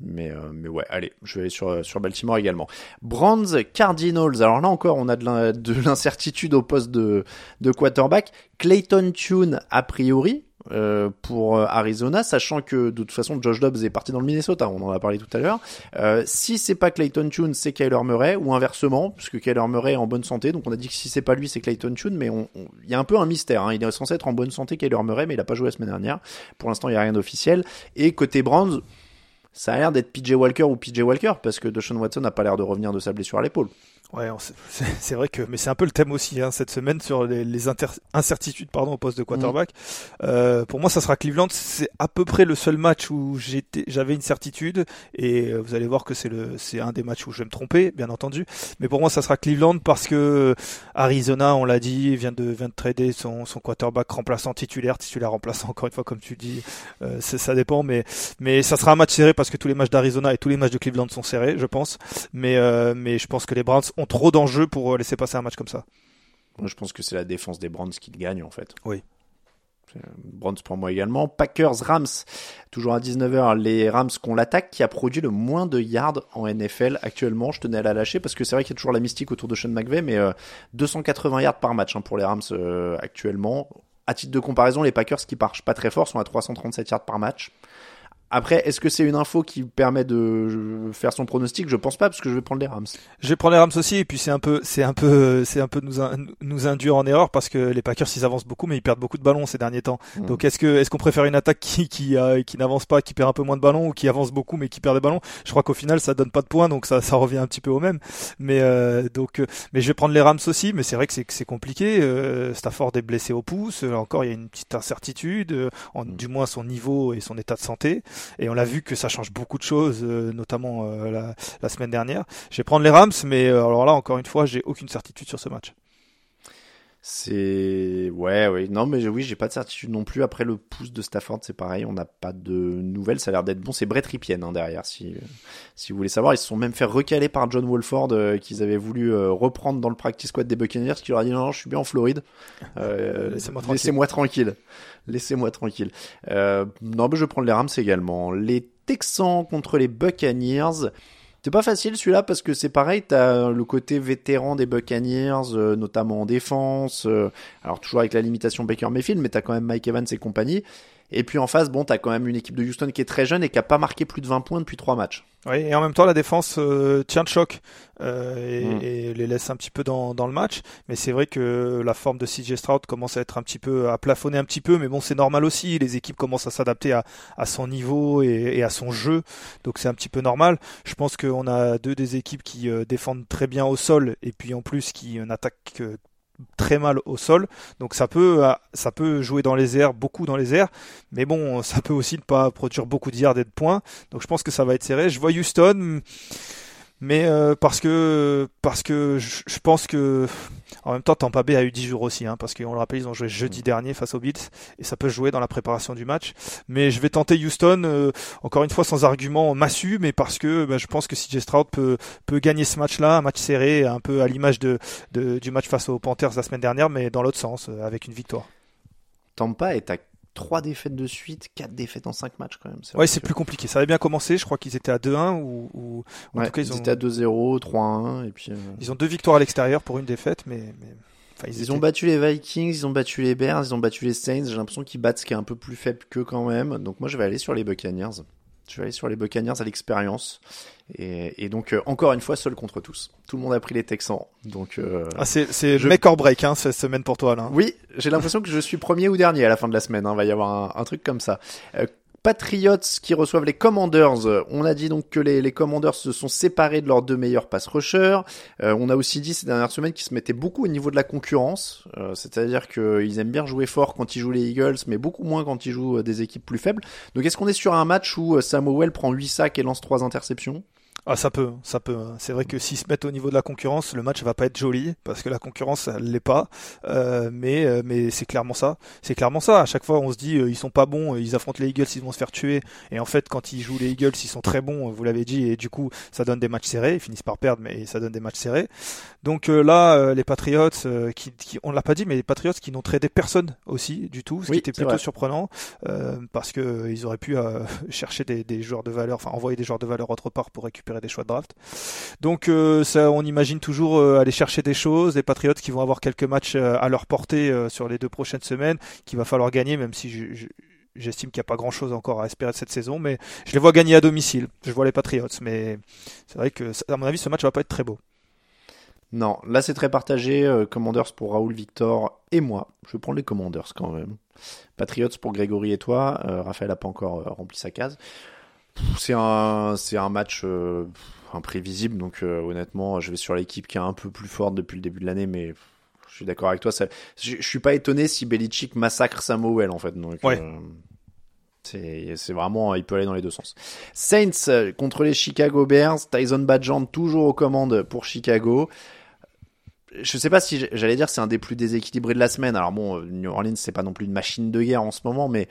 Mais, euh, mais ouais, allez, je vais aller sur, sur Baltimore également. Brands Cardinals. Alors là encore, on a de l'incertitude au poste de, de quarterback. Clayton Tune, a priori, euh, pour euh, Arizona, sachant que de toute façon Josh Dobbs est parti dans le Minnesota, on en a parlé tout à l'heure. Euh, si c'est pas Clayton Tune, c'est Kyler Murray, ou inversement, puisque Kyler Murray est en bonne santé, donc on a dit que si c'est pas lui, c'est Clayton Tune, mais il y a un peu un mystère. Hein. Il est censé être en bonne santé, Kyler Murray, mais il a pas joué la semaine dernière. Pour l'instant, il y a rien d'officiel. Et côté Browns, ça a l'air d'être PJ Walker ou PJ Walker, parce que Deshaun Watson n'a pas l'air de revenir de sa blessure à l'épaule. Ouais, c'est vrai que, mais c'est un peu le thème aussi hein, cette semaine sur les, les incertitudes pardon au poste de quarterback. Euh, pour moi, ça sera Cleveland. C'est à peu près le seul match où j'avais une certitude, et euh, vous allez voir que c'est le, c'est un des matchs où je vais me tromper, bien entendu. Mais pour moi, ça sera Cleveland parce que Arizona, on l'a dit, vient de vient de trader son, son quarterback remplaçant titulaire, titulaire remplaçant encore une fois comme tu dis, euh, ça dépend, mais mais ça sera un match serré parce que tous les matchs d'Arizona et tous les matchs de Cleveland sont serrés, je pense. Mais euh, mais je pense que les Browns ont trop d'enjeux pour euh, laisser passer un match comme ça. Moi, je pense que c'est la défense des Browns qui gagne en fait. Oui. Browns pour moi également. Packers, Rams, toujours à 19h, les Rams qu'on l'attaque, qui a produit le moins de yards en NFL actuellement. Je tenais à la lâcher parce que c'est vrai qu'il y a toujours la mystique autour de Sean McVay, mais 280 euh, yards par match hein, pour les Rams euh, actuellement. À titre de comparaison, les Packers qui marchent pas très fort sont à 337 yards par match. Après, est-ce que c'est une info qui permet de faire son pronostic? Je pense pas parce que je vais prendre les Rams. Je vais prendre les Rams aussi et puis c'est un peu c'est un peu c'est un peu nous nous induire en erreur parce que les Packers ils avancent beaucoup mais ils perdent beaucoup de ballons ces derniers temps. Mmh. Donc est-ce que est-ce qu'on préfère une attaque qui qui qui n'avance pas, qui perd un peu moins de ballons ou qui avance beaucoup mais qui perd des ballons? Je crois qu'au final ça donne pas de points donc ça ça revient un petit peu au même. Mais euh, donc euh, mais je vais prendre les Rams aussi mais c'est vrai que c'est c'est compliqué. Euh, Stafford est blessé au pouce, encore il y a une petite incertitude, euh, en, mmh. du moins son niveau et son état de santé. Et on l'a vu que ça change beaucoup de choses, euh, notamment euh, la, la, semaine dernière. Je vais prendre les Rams, mais euh, alors là, encore une fois, j'ai aucune certitude sur ce match. C'est ouais, oui, non, mais oui, j'ai pas de certitude non plus. Après le pouce de Stafford, c'est pareil, on n'a pas de nouvelles. Ça a l'air d'être bon. C'est Brett Ripien hein, derrière, si si vous voulez savoir. Ils se sont même fait recaler par John Wolford qu'ils avaient voulu reprendre dans le practice squad des Buccaneers, qui leur a dit non, non je suis bien en Floride. Laissez-moi tranquille. Laissez-moi tranquille. Laissez-moi tranquille. Euh, non, mais je vais prendre les Rams également. Les Texans contre les Buccaneers. C'est pas facile celui-là parce que c'est pareil, t'as le côté vétéran des Buccaneers, euh, notamment en défense. Euh, alors toujours avec la limitation Baker Mayfield, mais t'as quand même Mike Evans et compagnie. Et puis en face, bon, t'as quand même une équipe de Houston qui est très jeune et qui a pas marqué plus de 20 points depuis 3 matchs. Oui, et en même temps, la défense euh, tient de choc euh, et, mm. et, les laisse un petit peu dans, dans le match. Mais c'est vrai que la forme de CJ Stroud commence à être un petit peu, à plafonner un petit peu. Mais bon, c'est normal aussi. Les équipes commencent à s'adapter à, à son niveau et, et, à son jeu. Donc c'est un petit peu normal. Je pense qu'on a deux des équipes qui euh, défendent très bien au sol et puis en plus qui n'attaquent très mal au sol. Donc ça peut, euh, ça peut jouer dans les airs, beaucoup dans les airs. Mais bon, ça peut aussi ne pas produire beaucoup de yards et de points. Donc je pense que ça va être serré. Je vois Houston mais euh, parce que parce que je, pense que en même temps Tampa Bay a eu 10 jours aussi hein, parce qu'on le rappelle ils ont joué jeudi dernier face aux Bills et ça peut jouer dans la préparation du match. Mais je vais tenter Houston euh, encore une fois sans argument massu mais parce que bah, je pense que CJ Stroud peut peut gagner ce match là un match serré un peu à l'image de, de, du match face aux Panthers la semaine dernière mais dans l'autre sens euh, avec une victoire. Tampa est à trois défaites de suite, quatre défaites en cinq matchs quand même. Ouais, c'est plus compliqué. Ça avait bien commencé. Je crois qu'ils étaient à 2-1 ou, ou en tout cas ils, ont... étaient à 2-0, 3-1 et puis. Euh, ils ont deux victoires à l'extérieur pour une défaite, mais. mais... Enfin, ils, ils ont battu les Vikings, ils ont battu les Bears, ils ont battu les Saints. J'ai l'impression qu'ils battent ce qui est un peu plus faible qu'eux quand même. Donc moi je vais aller sur les Buccaneers. Je vais aller sur les Buccaneers à l'expérience. Et, et, donc, euh, encore une fois, seul contre tous. Tout le monde a pris les Texans. Donc, euh, ah, c'est, je... make or break, hein, cette semaine pour toi, là. Oui, j'ai l'impression que je suis premier ou dernier à la fin de la semaine. Hein. Il va y avoir un, un truc comme ça. Euh, Patriots qui reçoivent les Commanders. On a dit donc que les, les Commanders se sont séparés de leurs deux meilleurs pass rushers. Euh, on a aussi dit ces dernières semaines qu'ils se mettaient beaucoup au niveau de la concurrence. Euh, c'est-à-dire qu'ils aiment bien jouer fort quand ils jouent les Eagles, mais beaucoup moins quand ils jouent des équipes plus faibles. Donc est-ce qu'on est sur un match où Samuel prend 8 sacs et lance 3 interceptions? Ah, ça peut, ça peut. C'est vrai que s'ils se mettent au niveau de la concurrence, le match va pas être joli parce que la concurrence, elle l'est pas. Euh, mais, euh, mais c'est clairement ça. C'est clairement ça. À chaque fois, on se dit, euh, ils sont pas bons, ils affrontent les Eagles, ils vont se faire tuer. Et en fait, quand ils jouent les Eagles, ils sont très bons. Vous l'avez dit, et du coup, ça donne des matchs serrés. Ils finissent par perdre, mais ça donne des matchs serrés. Donc là, les Patriots, qui, qui, on l'a pas dit, mais les Patriots qui n'ont tradé personne aussi du tout, ce qui était plutôt surprenant parce que ils auraient pu chercher des, des joueurs de valeur, enfin envoyer des joueurs de valeur autre part pour récupérer des choix de draft. Donc euh, ça, on imagine toujours euh, aller chercher des choses, des Patriots qui vont avoir quelques matchs euh, à leur portée sur les deux prochaines semaines, qu'il va falloir gagner, même si j'estime qu'il n'y a pas grand chose encore à espérer de cette saison, mais je les vois gagner à domicile. Je vois les Patriots, mais c'est vrai que, à mon avis, ce match va pas être très beau. Non, là c'est très partagé. Commanders pour Raoul Victor et moi. Je prendre les Commanders quand même. Patriots pour Grégory et toi. Raphaël n'a pas encore rempli sa case. C'est un, c'est un match euh, imprévisible, donc euh, honnêtement, je vais sur l'équipe qui est un peu plus forte depuis le début de l'année, mais je suis d'accord avec toi. Ça, je, suis pas étonné si Belichick massacre Samuel en fait. Donc, euh, c'est, c'est vraiment, il peut aller dans les deux sens. Saints contre les Chicago Bears. Tyson Badjan toujours aux commandes pour Chicago je sais pas si j'allais dire c'est un des plus déséquilibrés de la semaine. Alors bon, New Orleans c'est pas non plus une machine de guerre en ce moment, mais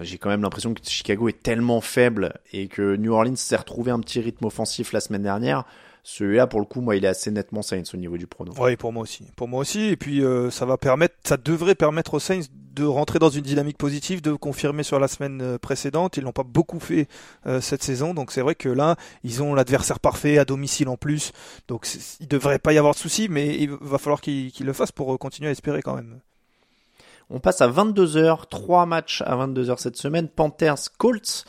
j'ai quand même l'impression que Chicago est tellement faible et que New Orleans s'est retrouvé un petit rythme offensif la semaine dernière. Celui-là, pour le coup, moi, il est assez nettement Saints au niveau du prono. Oui, pour moi aussi. Pour moi aussi. Et puis, euh, ça va permettre, ça devrait permettre aux Saints de rentrer dans une dynamique positive, de confirmer sur la semaine euh, précédente. Ils l'ont pas beaucoup fait cette saison, donc c'est vrai que là, ils ont l'adversaire parfait à domicile en plus. Donc, il devrait pas y avoir de soucis, mais il va falloir qu'ils le fassent pour continuer à espérer quand même. On passe à 22h, trois matchs à 22h cette semaine. Panthers, Colts.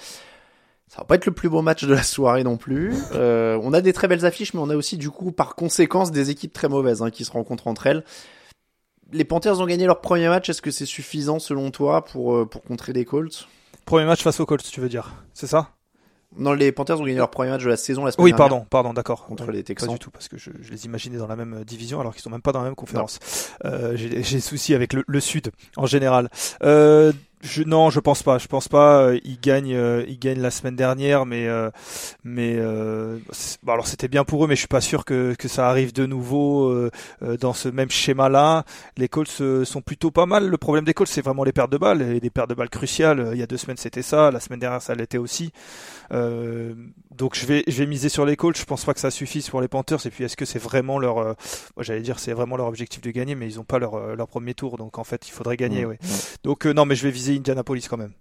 Ça va pas être le plus beau match de la soirée non plus. Euh, on a des très belles affiches, mais on a aussi du coup par conséquence des équipes très mauvaises hein, qui se rencontrent entre elles. Les Panthers ont gagné leur premier match. Est-ce que c'est suffisant selon toi pour, euh, pour contrer les Colts? Premier match face aux Colts, tu veux dire? C'est ça? Non, les Panthers ont gagné leur premier match de la saison la semaine oui, dernière. Oui, pardon, pardon, d'accord. Contre les Texans. Pas du tout, parce que je, je, les imaginais dans la même division alors qu'ils sont même pas dans la même conférence. Euh, J'ai souci avec le, le, Sud en général. Euh, je, non, je pense pas. Je pense pas. Euh, il gagne, euh, il gagne la semaine dernière, mais euh, mais euh, bon, alors c'était bien pour eux, mais je suis pas sûr que, que ça arrive de nouveau euh, dans ce même schéma-là. Les Colts sont plutôt pas mal. Le problème des Colts, c'est vraiment les pertes de balles et des pertes de balles cruciales. Il y a deux semaines, c'était ça. La semaine dernière, ça l'était aussi. Donc je vais je vais miser sur les Colts. Je pense pas que ça suffise pour les Panthers. Et puis est-ce que c'est vraiment leur, j'allais dire c'est vraiment leur objectif de gagner, mais ils ont pas leur leur premier tour. Donc en fait, il faudrait gagner. Mmh. Donc non, mais je vais viser Indianapolis quand même.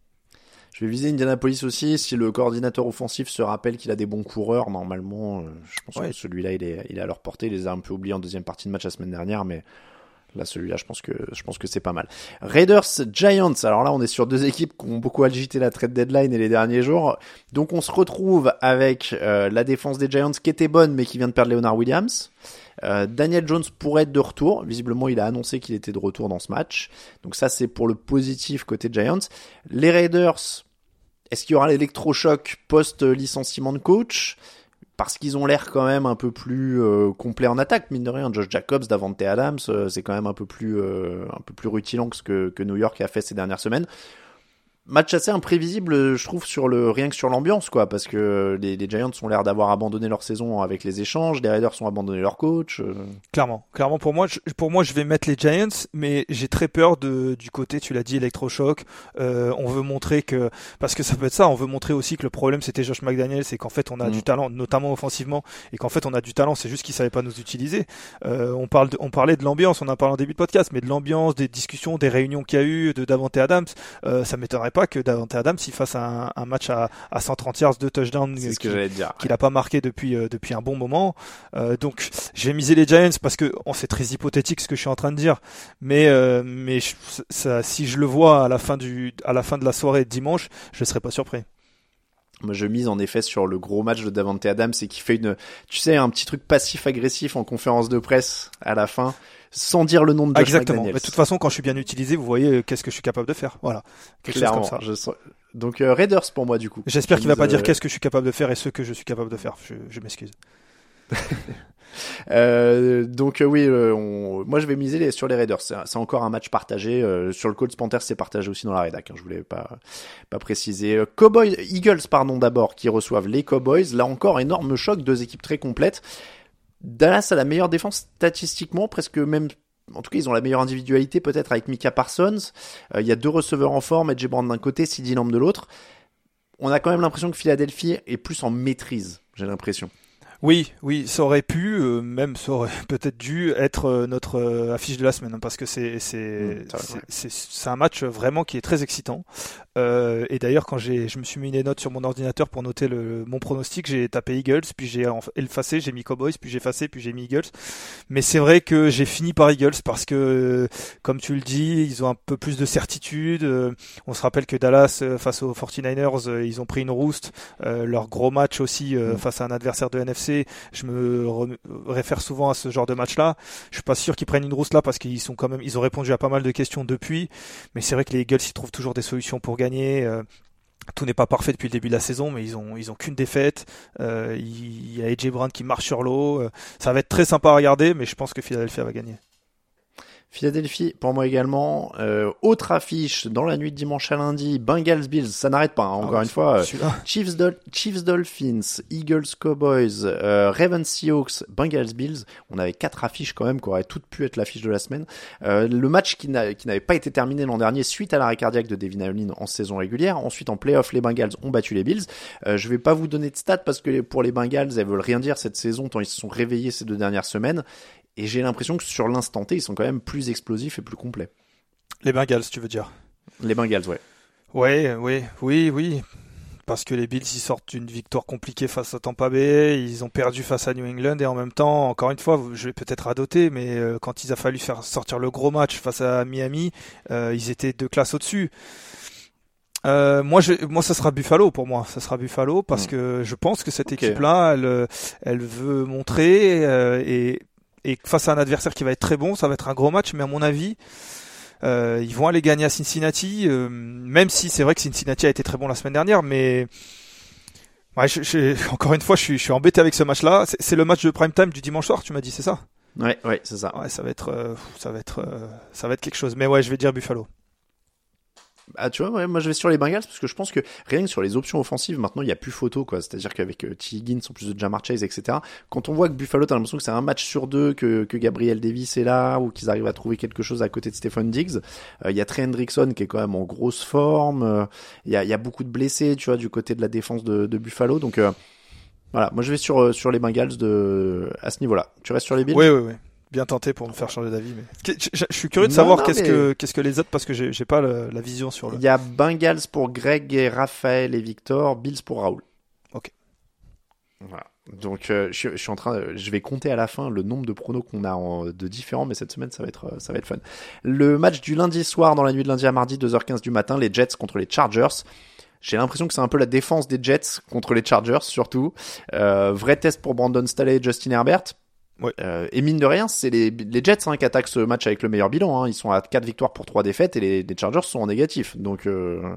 Je vais viser Indianapolis aussi. Si le coordinateur offensif se rappelle qu'il a des bons coureurs, normalement, euh, je pense que celui-là, il est, il est à leur portée. Il les a un peu oubliés en deuxième partie de match la semaine dernière, mais là, celui-là, je pense que, je pense que c'est pas mal. Raiders, Giants. Alors là, on est sur deux équipes qui ont beaucoup agité la trade deadline et les derniers jours. Donc, on se retrouve avec euh, la défense des Giants qui était bonne, mais qui vient de perdre Leonard Williams. Euh, Daniel Jones pourrait être de retour. Visiblement, il a annoncé qu'il était de retour dans ce match. Donc ça, c'est pour le positif côté Giants. Les Raiders, est-ce qu'il y aura l'électrochoc post-licenciement de coach? Parce qu'ils ont l'air quand même un peu plus euh, complet en attaque, mine de rien. Josh Jacobs, Davante Adams, euh, c'est quand même un peu plus un peu plus rutilant que ce que New York a fait ces dernières semaines match assez imprévisible, je trouve, sur le rien que sur l'ambiance, quoi, parce que les, les Giants ont l'air d'avoir abandonné leur saison avec les échanges, les Raiders ont abandonné leur coach. Euh. Clairement, clairement pour moi, je, pour moi, je vais mettre les Giants, mais j'ai très peur de du côté, tu l'as dit, électrochoc. Euh, on veut montrer que parce que ça peut être ça, on veut montrer aussi que le problème c'était Josh McDaniel, c'est qu'en fait on a mm. du talent, notamment offensivement, et qu'en fait on a du talent, c'est juste qu'ils savaient pas nous utiliser. Euh, on parle, de, on parlait de l'ambiance, on a parlé en début de podcast, mais de l'ambiance, des discussions, des réunions qu'il y a eu, de Davante Adams, euh, ça m'étonnerait pas que Davante Adams il fasse un, un match à, à 130 yards de touchdown qu'il n'a pas marqué depuis euh, depuis un bon moment. Euh, donc j'ai misé les Giants parce que on c'est très hypothétique ce que je suis en train de dire, mais euh, mais ça, si je le vois à la fin du à la fin de la soirée dimanche, je ne serais pas surpris. Moi, je mise en effet sur le gros match de Davante Adams et qui fait une, tu sais, un petit truc passif-agressif en conférence de presse à la fin, sans dire le nom de Josh Exactement. Mais de toute façon, quand je suis bien utilisé, vous voyez euh, qu'est-ce que je suis capable de faire? Voilà. Quelque chose Clairement. comme ça. je Donc euh, Raiders pour moi du coup. J'espère Je qu'il va pas dire euh, qu'est-ce que je suis capable de faire et ce que je suis capable de faire. Je, je m'excuse. Euh, donc euh, oui, euh, moi je vais miser sur les Raiders. C'est encore un match partagé. sur le Colts Panthers, c'est partagé aussi dans la rédac. hein, je voulais pas pas préciser. Cowboys, Eagles, pardon d'abord, qui reçoivent les Cowboys. Là encore, énorme choc, deux équipes très complètes. Dallas a la meilleure défense statistiquement, presque même. En tout cas, ils ont la meilleure individualité peut-être avec Mika Parsons. Il y a deux receveurs en forme, Edge d'un côté, CeeDee Lamb de l'autre. On a quand même l'impression que Philadelphie est plus en maîtrise. J'ai l'impression. Oui, oui, ça aurait pu, euh, même ça aurait peut-être dû être euh, notre euh, affiche de la semaine, hein, parce que c'est c'est Mm, c'est- c'est un match vraiment qui est très excitant. Euh, et d'ailleurs, quand j'ai je me suis mis des notes sur mon ordinateur pour noter le mon pronostic, j'ai tapé Eagles, puis j'ai effacé, j'ai mis Cowboys, puis j'ai effacé, puis j'ai mis Eagles. Mais c'est vrai que j'ai fini par Eagles parce que, comme tu le dis, ils ont un peu plus de certitude. On se rappelle que Dallas face aux 49ers, euh, ils ont pris une rouste. Leur gros match aussi Mm. face à un adversaire de NFC. Je me re- réfère souvent à ce genre de match-là. Je suis pas sûr qu'ils prennent une rouste là parce qu'ils sont quand même, ils ont répondu à pas mal de questions depuis. Mais c'est vrai que les Eagles, ils trouvent toujours des solutions pour gagner. Euh, tout n'est pas parfait depuis le début de la saison, mais ils ont ils ont qu'une défaite. Euh, il y a AJ Brown qui marche sur l'eau. Euh, ça va être très sympa à regarder, mais je pense que Philadelphia va gagner. Philadelphie, pour moi également. Euh, autre affiche dans la nuit de dimanche à lundi, Bengals Bills, ça n'arrête pas. hein, encore Ah, une fois, euh. Chiefs, Dol- Chiefs Dolphins, Eagles Cowboys, euh, Ravens Seahawks, Bengals Bills. On avait quatre affiches quand même qui auraient toutes pu être l'affiche de la semaine. Euh, le match qui n'a- qui n'avait pas été terminé l'an dernier suite à l'arrêt cardiaque de Devin Allen en saison régulière. Ensuite en playoff, les Bengals ont battu les Bills. Euh, je vais pas vous donner de stats parce que pour les Bengals, elles veulent rien dire cette saison tant ils se sont réveillés ces deux dernières semaines. Et j'ai l'impression que sur l'instant T, ils sont quand même plus explosifs et plus complets. Les Bengals, tu veux dire? Les Bengals, ouais. Ouais, oui, oui, oui. Parce que les Bills, ils sortent d'une victoire compliquée face à Tampa Bay, ils ont perdu face à New England et en même temps, encore une fois, je vais peut-être radoter, mais euh, quand il a fallu faire sortir le gros match face à Miami, euh, ils étaient deux classes au-dessus. Euh, moi, je, moi, ça sera Buffalo pour moi. Ça sera Buffalo parce Mm. que je pense que cette équipe-là, elle, elle veut montrer euh, et, et face à un adversaire qui va être très bon, ça va être un gros match. Mais à mon avis, euh, ils vont aller gagner à Cincinnati, euh, même si c'est vrai que Cincinnati a été très bon la semaine dernière, mais ouais, je, je- encore une fois, je suis, je suis embêté avec ce match-là. C'est, c'est le match de prime time du dimanche soir, tu m'as dit, c'est ça? Ouais, ouais, c'est ça. Ouais, ça va être, euh, ça va être, ça va être quelque chose. Mais ouais, je vais dire Buffalo. Ah, tu vois, ouais, moi je vais sur les Bengals parce que je pense que rien que sur les options offensives, maintenant il n'y a plus photo, quoi. C'est-à-dire qu'avec euh, T. Higgins, en plus de Jamar Chase, etc., quand on voit que Buffalo, t'as l'impression que c'est un match sur deux, que, que Gabriel Davis est là, ou qu'ils arrivent à trouver quelque chose à côté de Stephen Diggs. Euh, Il y a Trey Hendrickson qui est quand même en grosse forme. euh, Il y, a, y a beaucoup de blessés, tu vois, du côté de la défense de, de Buffalo. Donc euh, voilà, moi je vais sur, sur les Bengals de, à ce niveau-là. Tu restes sur les Bills? Oui, oui, oui. Bien tenté pour me faire changer d'avis, mais je, je- je suis curieux de savoir qu'est-ce mais- que qu'est-ce que les autres parce que j'ai j'ai pas le- la vision sur le. Il y a Bengals pour Greg et Raphaël et Victor, Bills pour Raoul. Ok. Voilà. Donc euh, je, je suis en train, je vais compter à la fin le nombre de pronos qu'on a en- de différents, mais cette semaine ça va être euh, ça va être fun. Le match du lundi soir dans la nuit de lundi à mardi 2h15 du matin, les Jets contre les Chargers. J'ai l'impression que c'est un peu la défense des Jets contre les Chargers surtout. Euh, vrai test pour Brandon Staley et Justin Herbert. Ouais. Euh, et mine de rien, c'est les, les Jets hein, qui attaquent ce match avec le meilleur bilan. Hein. Ils sont à 4 victoires pour 3 défaites et les, les Chargers sont en négatif. Donc euh,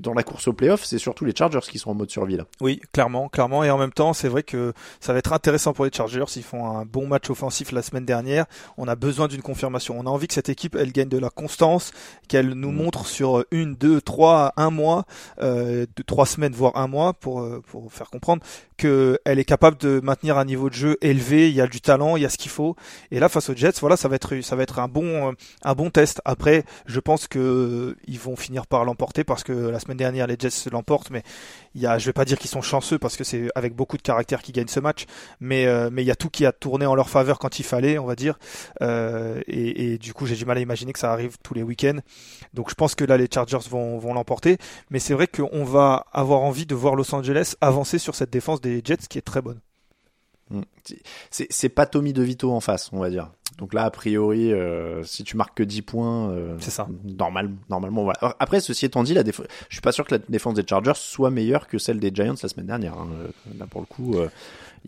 dans la course au playoff, c'est surtout les Chargers qui sont en mode survie là. Oui, clairement, clairement. Et en même temps, c'est vrai que ça va être intéressant pour les Chargers. Ils font un bon match offensif la semaine dernière. On a besoin d'une confirmation. On a envie que cette équipe, elle gagne de la constance, qu'elle nous Mm. montre sur une, deux, trois, un mois, euh, trois semaines, voire un mois, pour euh, pour faire comprendre qu'elle est capable de maintenir un niveau de jeu élevé. Il y a du talent, il y a ce qu'il faut. Et là, face aux Jets, voilà, ça va être ça va être un bon euh, test. Après, je pense que euh, ils vont finir par l'emporter parce que la semaine dernière, les Jets l'emportent, mais il y a, je vais pas dire qu'ils sont chanceux parce que c'est avec beaucoup de caractère qu'ils gagnent ce match, mais euh, mais il y a tout qui a tourné en leur faveur quand il fallait, on va dire. Et, du coup, j'ai du mal à imaginer que ça arrive tous les week-ends. Donc je pense que là, les Chargers vont l'emporter, mais c'est vrai qu'on va avoir envie de voir Los Angeles avancer sur cette défense Jets qui est très bonne. Mm. C'est- pas Tommy DeVito en face, on va dire. Donc là, a priori, euh, si tu marques que 10 points, euh, C'est ça. Normal, normalement, voilà. Après, ceci étant dit, la je suis pas sûr que la défense des Chargers soit meilleure que celle des Giants la semaine dernière. hein. Euh, Là, pour le coup, euh,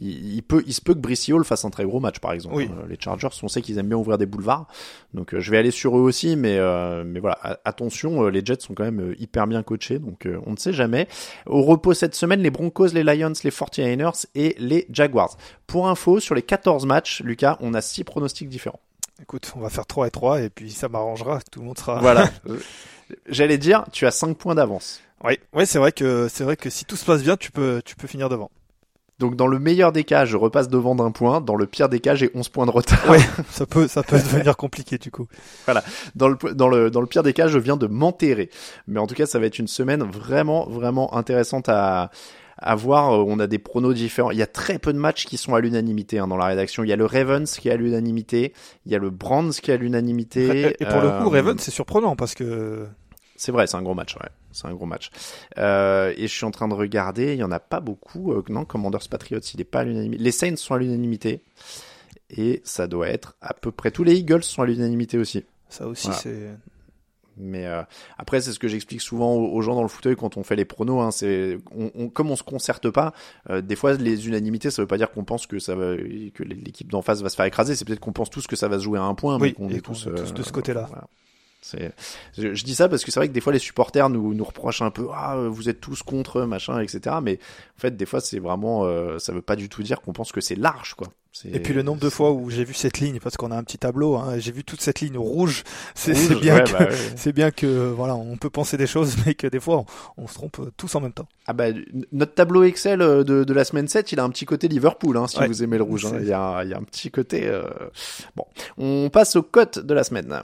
il, il peut, il se peut que Brissy Hall fasse un très gros match, par exemple. Oui. Euh, Les Chargers, on sait qu'ils aiment bien ouvrir des boulevards, donc euh, je vais aller sur eux aussi, mais euh, mais voilà, attention, les Jets sont quand même hyper bien coachés, donc euh, on ne sait jamais. Au repos cette semaine, les Broncos, les Lions, les 49ers et les Jaguars. Pour info, sur les 14 matchs, Lucas, on a 6 pronostics différents. Écoute, on va faire 3 et 3 et puis ça m'arrangera, tout le monde sera. Voilà. J'allais dire, tu as 5 points d'avance. Oui, ouais, c'est vrai que c'est vrai que si tout se passe bien, tu peux tu peux finir devant. Donc dans le meilleur des cas, je repasse devant d'un point. Dans le pire des cas, j'ai 11 points de retard. Ouais, ça peut ça peut devenir compliqué du coup. Dans le, dans le, dans le pire des cas, je viens de m'enterrer. Mais en tout cas, ça va être une semaine vraiment, vraiment intéressante à, à voir. On a des pronos différents. Il y a très peu de matchs qui sont à l'unanimité hein, dans la rédaction. Il y a le Ravens qui est à l'unanimité. Il y a le Brands qui est à l'unanimité. Et pour le coup, Euh, Raven, c'est surprenant parce que C'est vrai, c'est un gros match, ouais. C'est un gros match. Euh, et je suis en train de regarder, il y en a pas beaucoup. Euh, non, Commanders Patriots, il est pas à l'unanimité. Les Saints sont à l'unanimité. Et ça doit être à peu près tous les Eagles sont à l'unanimité aussi. ça aussi Voilà. c'est Mais euh, après, c'est ce que j'explique souvent aux, gens dans le fauteuil quand on fait les pronos. Hein, c'est on, on- comme on se concerte pas. euh, des fois, les unanimités, ça veut pas dire qu'on pense que ça va, que l'équipe d'en face va se faire écraser. C'est peut-être qu'on pense tous que ça va se jouer à un point, mais Oui, qu'on et est qu'on tous, est tous euh, de ce côté-là. voilà. C'est, je, je dis ça parce que c'est vrai que des fois les supporters nous, nous reprochent un peu ah vous êtes tous contre machin etc mais en fait des fois c'est vraiment euh, ça veut pas du tout dire qu'on pense que c'est large quoi Et puis le nombre de fois où j'ai vu cette ligne, parce qu'on a un petit tableau, hein, j'ai vu toute cette ligne rouge. C'est bien ouais, que, bah ouais. c'est bien que, voilà, on peut penser des choses, mais que des fois, on, on se trompe tous en même temps. Ah bah, notre tableau Excel euh, de, de la semaine 7, il a un petit côté Liverpool, hein, si Ouais. vous aimez le rouge. hein. Il, y a, il y a un petit côté... euh, Bon, on passe aux cotes de la semaine.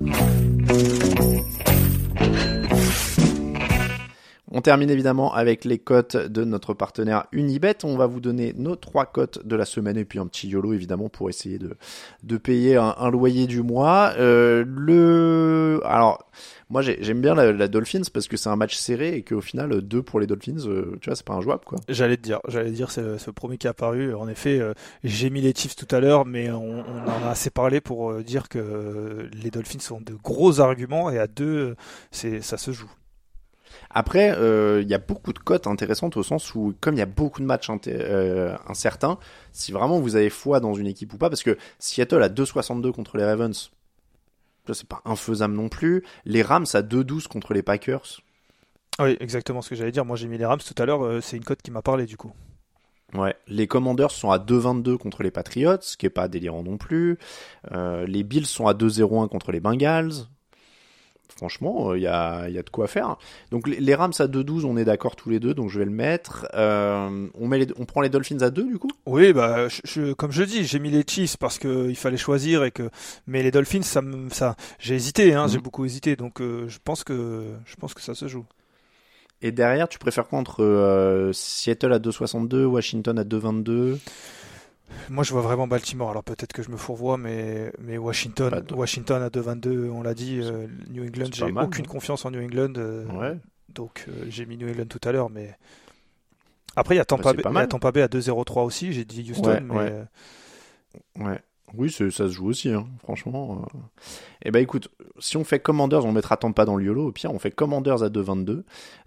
On termine évidemment avec les cotes de notre partenaire Unibet. On va vous donner nos trois cotes de la semaine et puis un petit YOLO évidemment pour essayer de, de payer un, loyer du mois. Euh, le... Alors, moi j'ai- j'aime bien la, Dolphins parce que c'est un match serré et qu'au final, deux pour les Dolphins, euh, tu vois, c'est pas injouable quoi. J'allais te dire, j'allais dire, c'est le premier qui est apparu. En effet, euh, j'ai mis les Chiefs tout à l'heure, mais on, en a assez parlé pour dire que les Dolphins sont de gros arguments et à deux, ça se joue. Après, euh, il y a beaucoup de cotes intéressantes au sens où, comme il y a beaucoup de matchs euh, incertains, si vraiment vous avez foi dans une équipe ou pas, parce que Seattle a 2,62 contre les Ravens, c'est pas infaisable non plus. Les Rams à 2,12 contre les Packers. Oui, exactement ce que j'allais dire. Moi, j'ai mis les Rams tout à l'heure. euh, c'est une cote qui m'a parlé du coup. Ouais. Les Commanders sont à 2,22 contre les Patriots, ce qui est pas délirant non plus. Euh, les Bills sont à 2,01 contre les Bengals. Franchement, il y, a, y a de quoi faire. Donc les, les Rams à 2,12, on est d'accord tous les deux, donc je vais le mettre. Euh, on, met les- on prend les Dolphins à 2 du coup? Oui, bah, je, je- comme je dis, j'ai mis les Chiefs parce que il fallait choisir et que, mais les Dolphins, ça, ça, j'ai hésité, hein, j'ai Mhm. beaucoup hésité, donc euh, je pense que, je pense que ça se joue. Et derrière, tu préfères quoi entre euh, Seattle à 2,62, Washington à 2,22 Moi, je vois vraiment Baltimore. Alors peut-être que je me fourvoie, mais, mais Washington, de- Washington à 2-22, on l'a dit. euh, New England, j'ai aucune hein. confiance en New England. euh, Ouais. Donc euh, j'ai mis New England tout à l'heure, mais après il y a Tampa, Bah, Bay. Tampa Bay à 2-0-3 aussi. J'ai dit Houston, Ouais, mais ouais. Ouais. Oui, ça se joue aussi, hein, franchement. euh. Eh ben écoute, si on fait Commanders, on mettra Tampa dans le YOLO. Au pire, on fait Commanders à 2,22.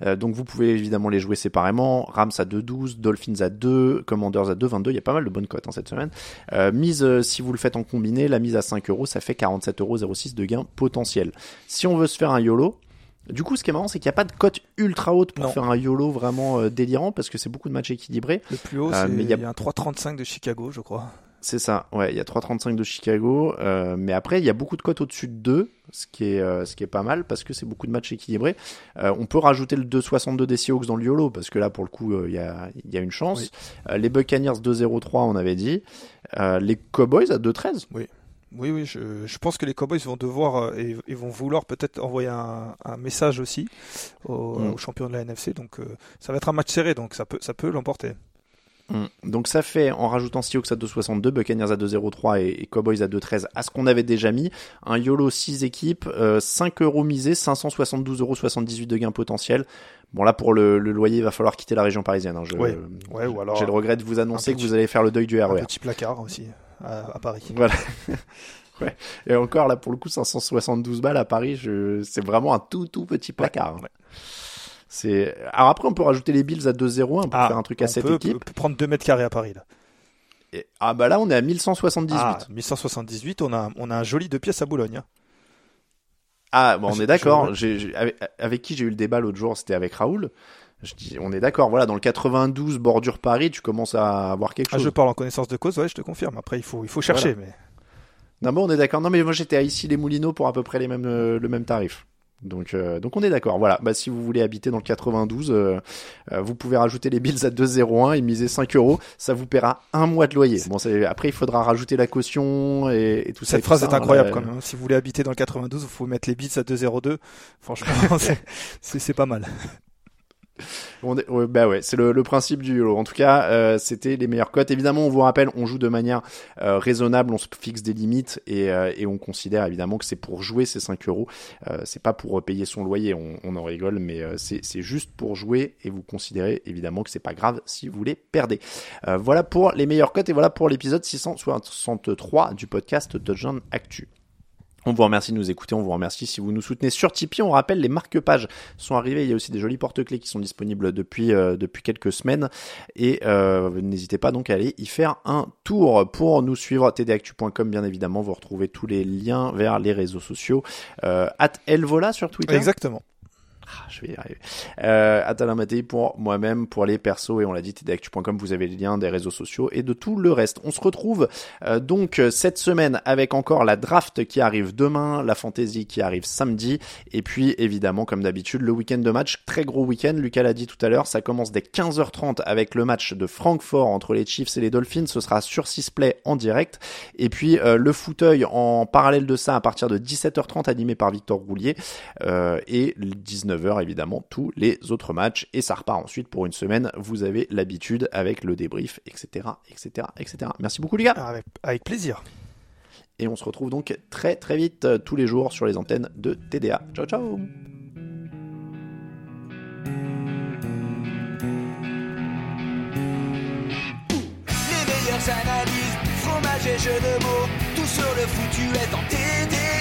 Euh, donc vous pouvez évidemment les jouer séparément. Rams à 2,12, Dolphins à 2, Commanders à 2,22. Il y a pas mal de bonnes cotes hein, cette semaine. Euh, mise, euh, si vous le faites en combiné, la mise à 5 euros, ça fait 47,06 euros de gain potentiel. Si on veut se faire un YOLO, du coup, ce qui est marrant, c'est qu'il n'y a pas de cote ultra haute pour Non. faire un YOLO vraiment délirant parce que c'est beaucoup de matchs équilibrés. le plus haut, c'est mais il y a un 3-35 de Chicago, je crois. C'est ça, ouais, il y a 3,35 de Chicago, euh, mais après il y a beaucoup de cotes au-dessus de 2, ce qui est euh, ce qui est pas mal parce que c'est beaucoup de matchs équilibrés. Euh, on peut rajouter le 2,62 des Seahawks dans le YOLO parce que là pour le coup il y a y a une chance. Oui. Les Buccaneers 2,03 on avait dit, les Cowboys à 2,13. Oui, oui, je, je pense que les Cowboys vont devoir et, et vont vouloir peut-être envoyer un, un message aussi aux, Mm. aux champions de la NFC. Donc ça va être un match serré, donc ça peut, ça peut l'emporter. Mm. Donc ça fait, en rajoutant Seahawks à 2,62, Buccaneers à 2,03 et, et Cowboys à 2,13, à ce qu'on avait déjà mis, un YOLO 6 équipes, euh, 5 euros misés, 572,78 euros de gain potentiel. Bon là pour le, le loyer, il va falloir quitter la région parisienne. hein. Je- Ouais. Ouais, ou alors J'ai le regret de vous annoncer que vous allez faire le deuil du un RER. petit placard aussi à, à Paris. Voilà. Ouais. Et encore là pour le coup 572 balles à Paris, je... c'est vraiment un tout tout petit placard. hein. C'est alors après on peut rajouter les Bills à 2-0-1 pour Ah, faire un truc à on cette peut, équipe. peut prendre 2 mètres carrés à Paris là. Et- ah bah là on est à 1178. Ah, Ah, 1178, on a, on a un joli deux pièces à Boulogne. hein. bon on je- est d'accord. Avec, avec qui j'ai eu le débat l'autre jour, c'était avec Raoul. Je dis on est d'accord. Voilà dans le 92 bordure Paris, tu commences à avoir quelque Ah, chose. je parle en connaissance de cause, ouais, je te confirme. Après, il faut, il faut chercher, mais Non, mais on est d'accord. Non, mais moi j'étais à ici les Moulineaux pour à peu près les mêmes, euh, le même tarif. Donc, euh, donc on est d'accord. Voilà. Bah, si vous voulez habiter dans le 92, euh, euh, vous pouvez rajouter les bills à 2,01 et miser 5 euros. Ça vous paiera un mois de loyer. Bon, après il faudra rajouter la caution et, et tout ça. et cette phrase est hein, incroyable là. quand même. hein. Si vous voulez habiter dans le 92, il faut mettre les bits à 2,02. Franchement, c'est pas mal. On bah ouais, c'est le, principe du lot. En tout cas, euh, c'était les meilleures cotes. Évidemment, on vous rappelle, on joue de manière euh, raisonnable, on se fixe des limites et, euh, et on considère évidemment que c'est pour jouer ces 5 euros. C'est pas pour payer son loyer, on, en rigole, mais c'est juste pour jouer et vous considérez évidemment que c'est pas grave si vous les perdez. Voilà pour les meilleures cotes et voilà pour l'épisode 663 du podcast Touchdown Actu. On vous remercie de nous écouter, on vous remercie si vous nous soutenez sur Tipeee. On rappelle, les marque-pages sont arrivés. Il y a aussi des jolis porte-clés qui sont disponibles depuis, euh, depuis quelques semaines. Et euh, n'hésitez pas donc à aller y faire un tour. Pour nous suivre, tdactu.com bien évidemment, vous retrouvez tous les liens vers les réseaux sociaux. Euh, at Elvola sur Twitter. Exactement. Ah, je vais y arriver. Euh, pour moi-même, pour les persos, et on l'a dit, tdactu.com, vous avez les liens des réseaux sociaux et de tout le reste. On se retrouve euh, donc euh, cette semaine avec encore la draft qui arrive demain, la fantasy qui arrive samedi, et puis évidemment, comme d'habitude, le week-end de match, très gros week-end, Lucas l'a dit tout à l'heure, ça commence dès 15h30 avec le match de Francfort entre les Chiefs et les Dolphins, ce sera sur Sisplay en direct, et puis euh, le fauteuil en parallèle de ça à partir de 17h30 animé par Victor Roulier, euh, et 19h évidemment tous les autres matchs et ça repart ensuite pour une semaine. Vous avez l'habitude avec le débrief, etc., etc., etc. Merci beaucoup les gars Avec, avec plaisir. et on se retrouve donc très très vite euh, tous les jours sur les antennes de TDA. Ciao ciao Les meilleures analyses, fromage et jeux de mots, tout sur le foutu est en TDAQ.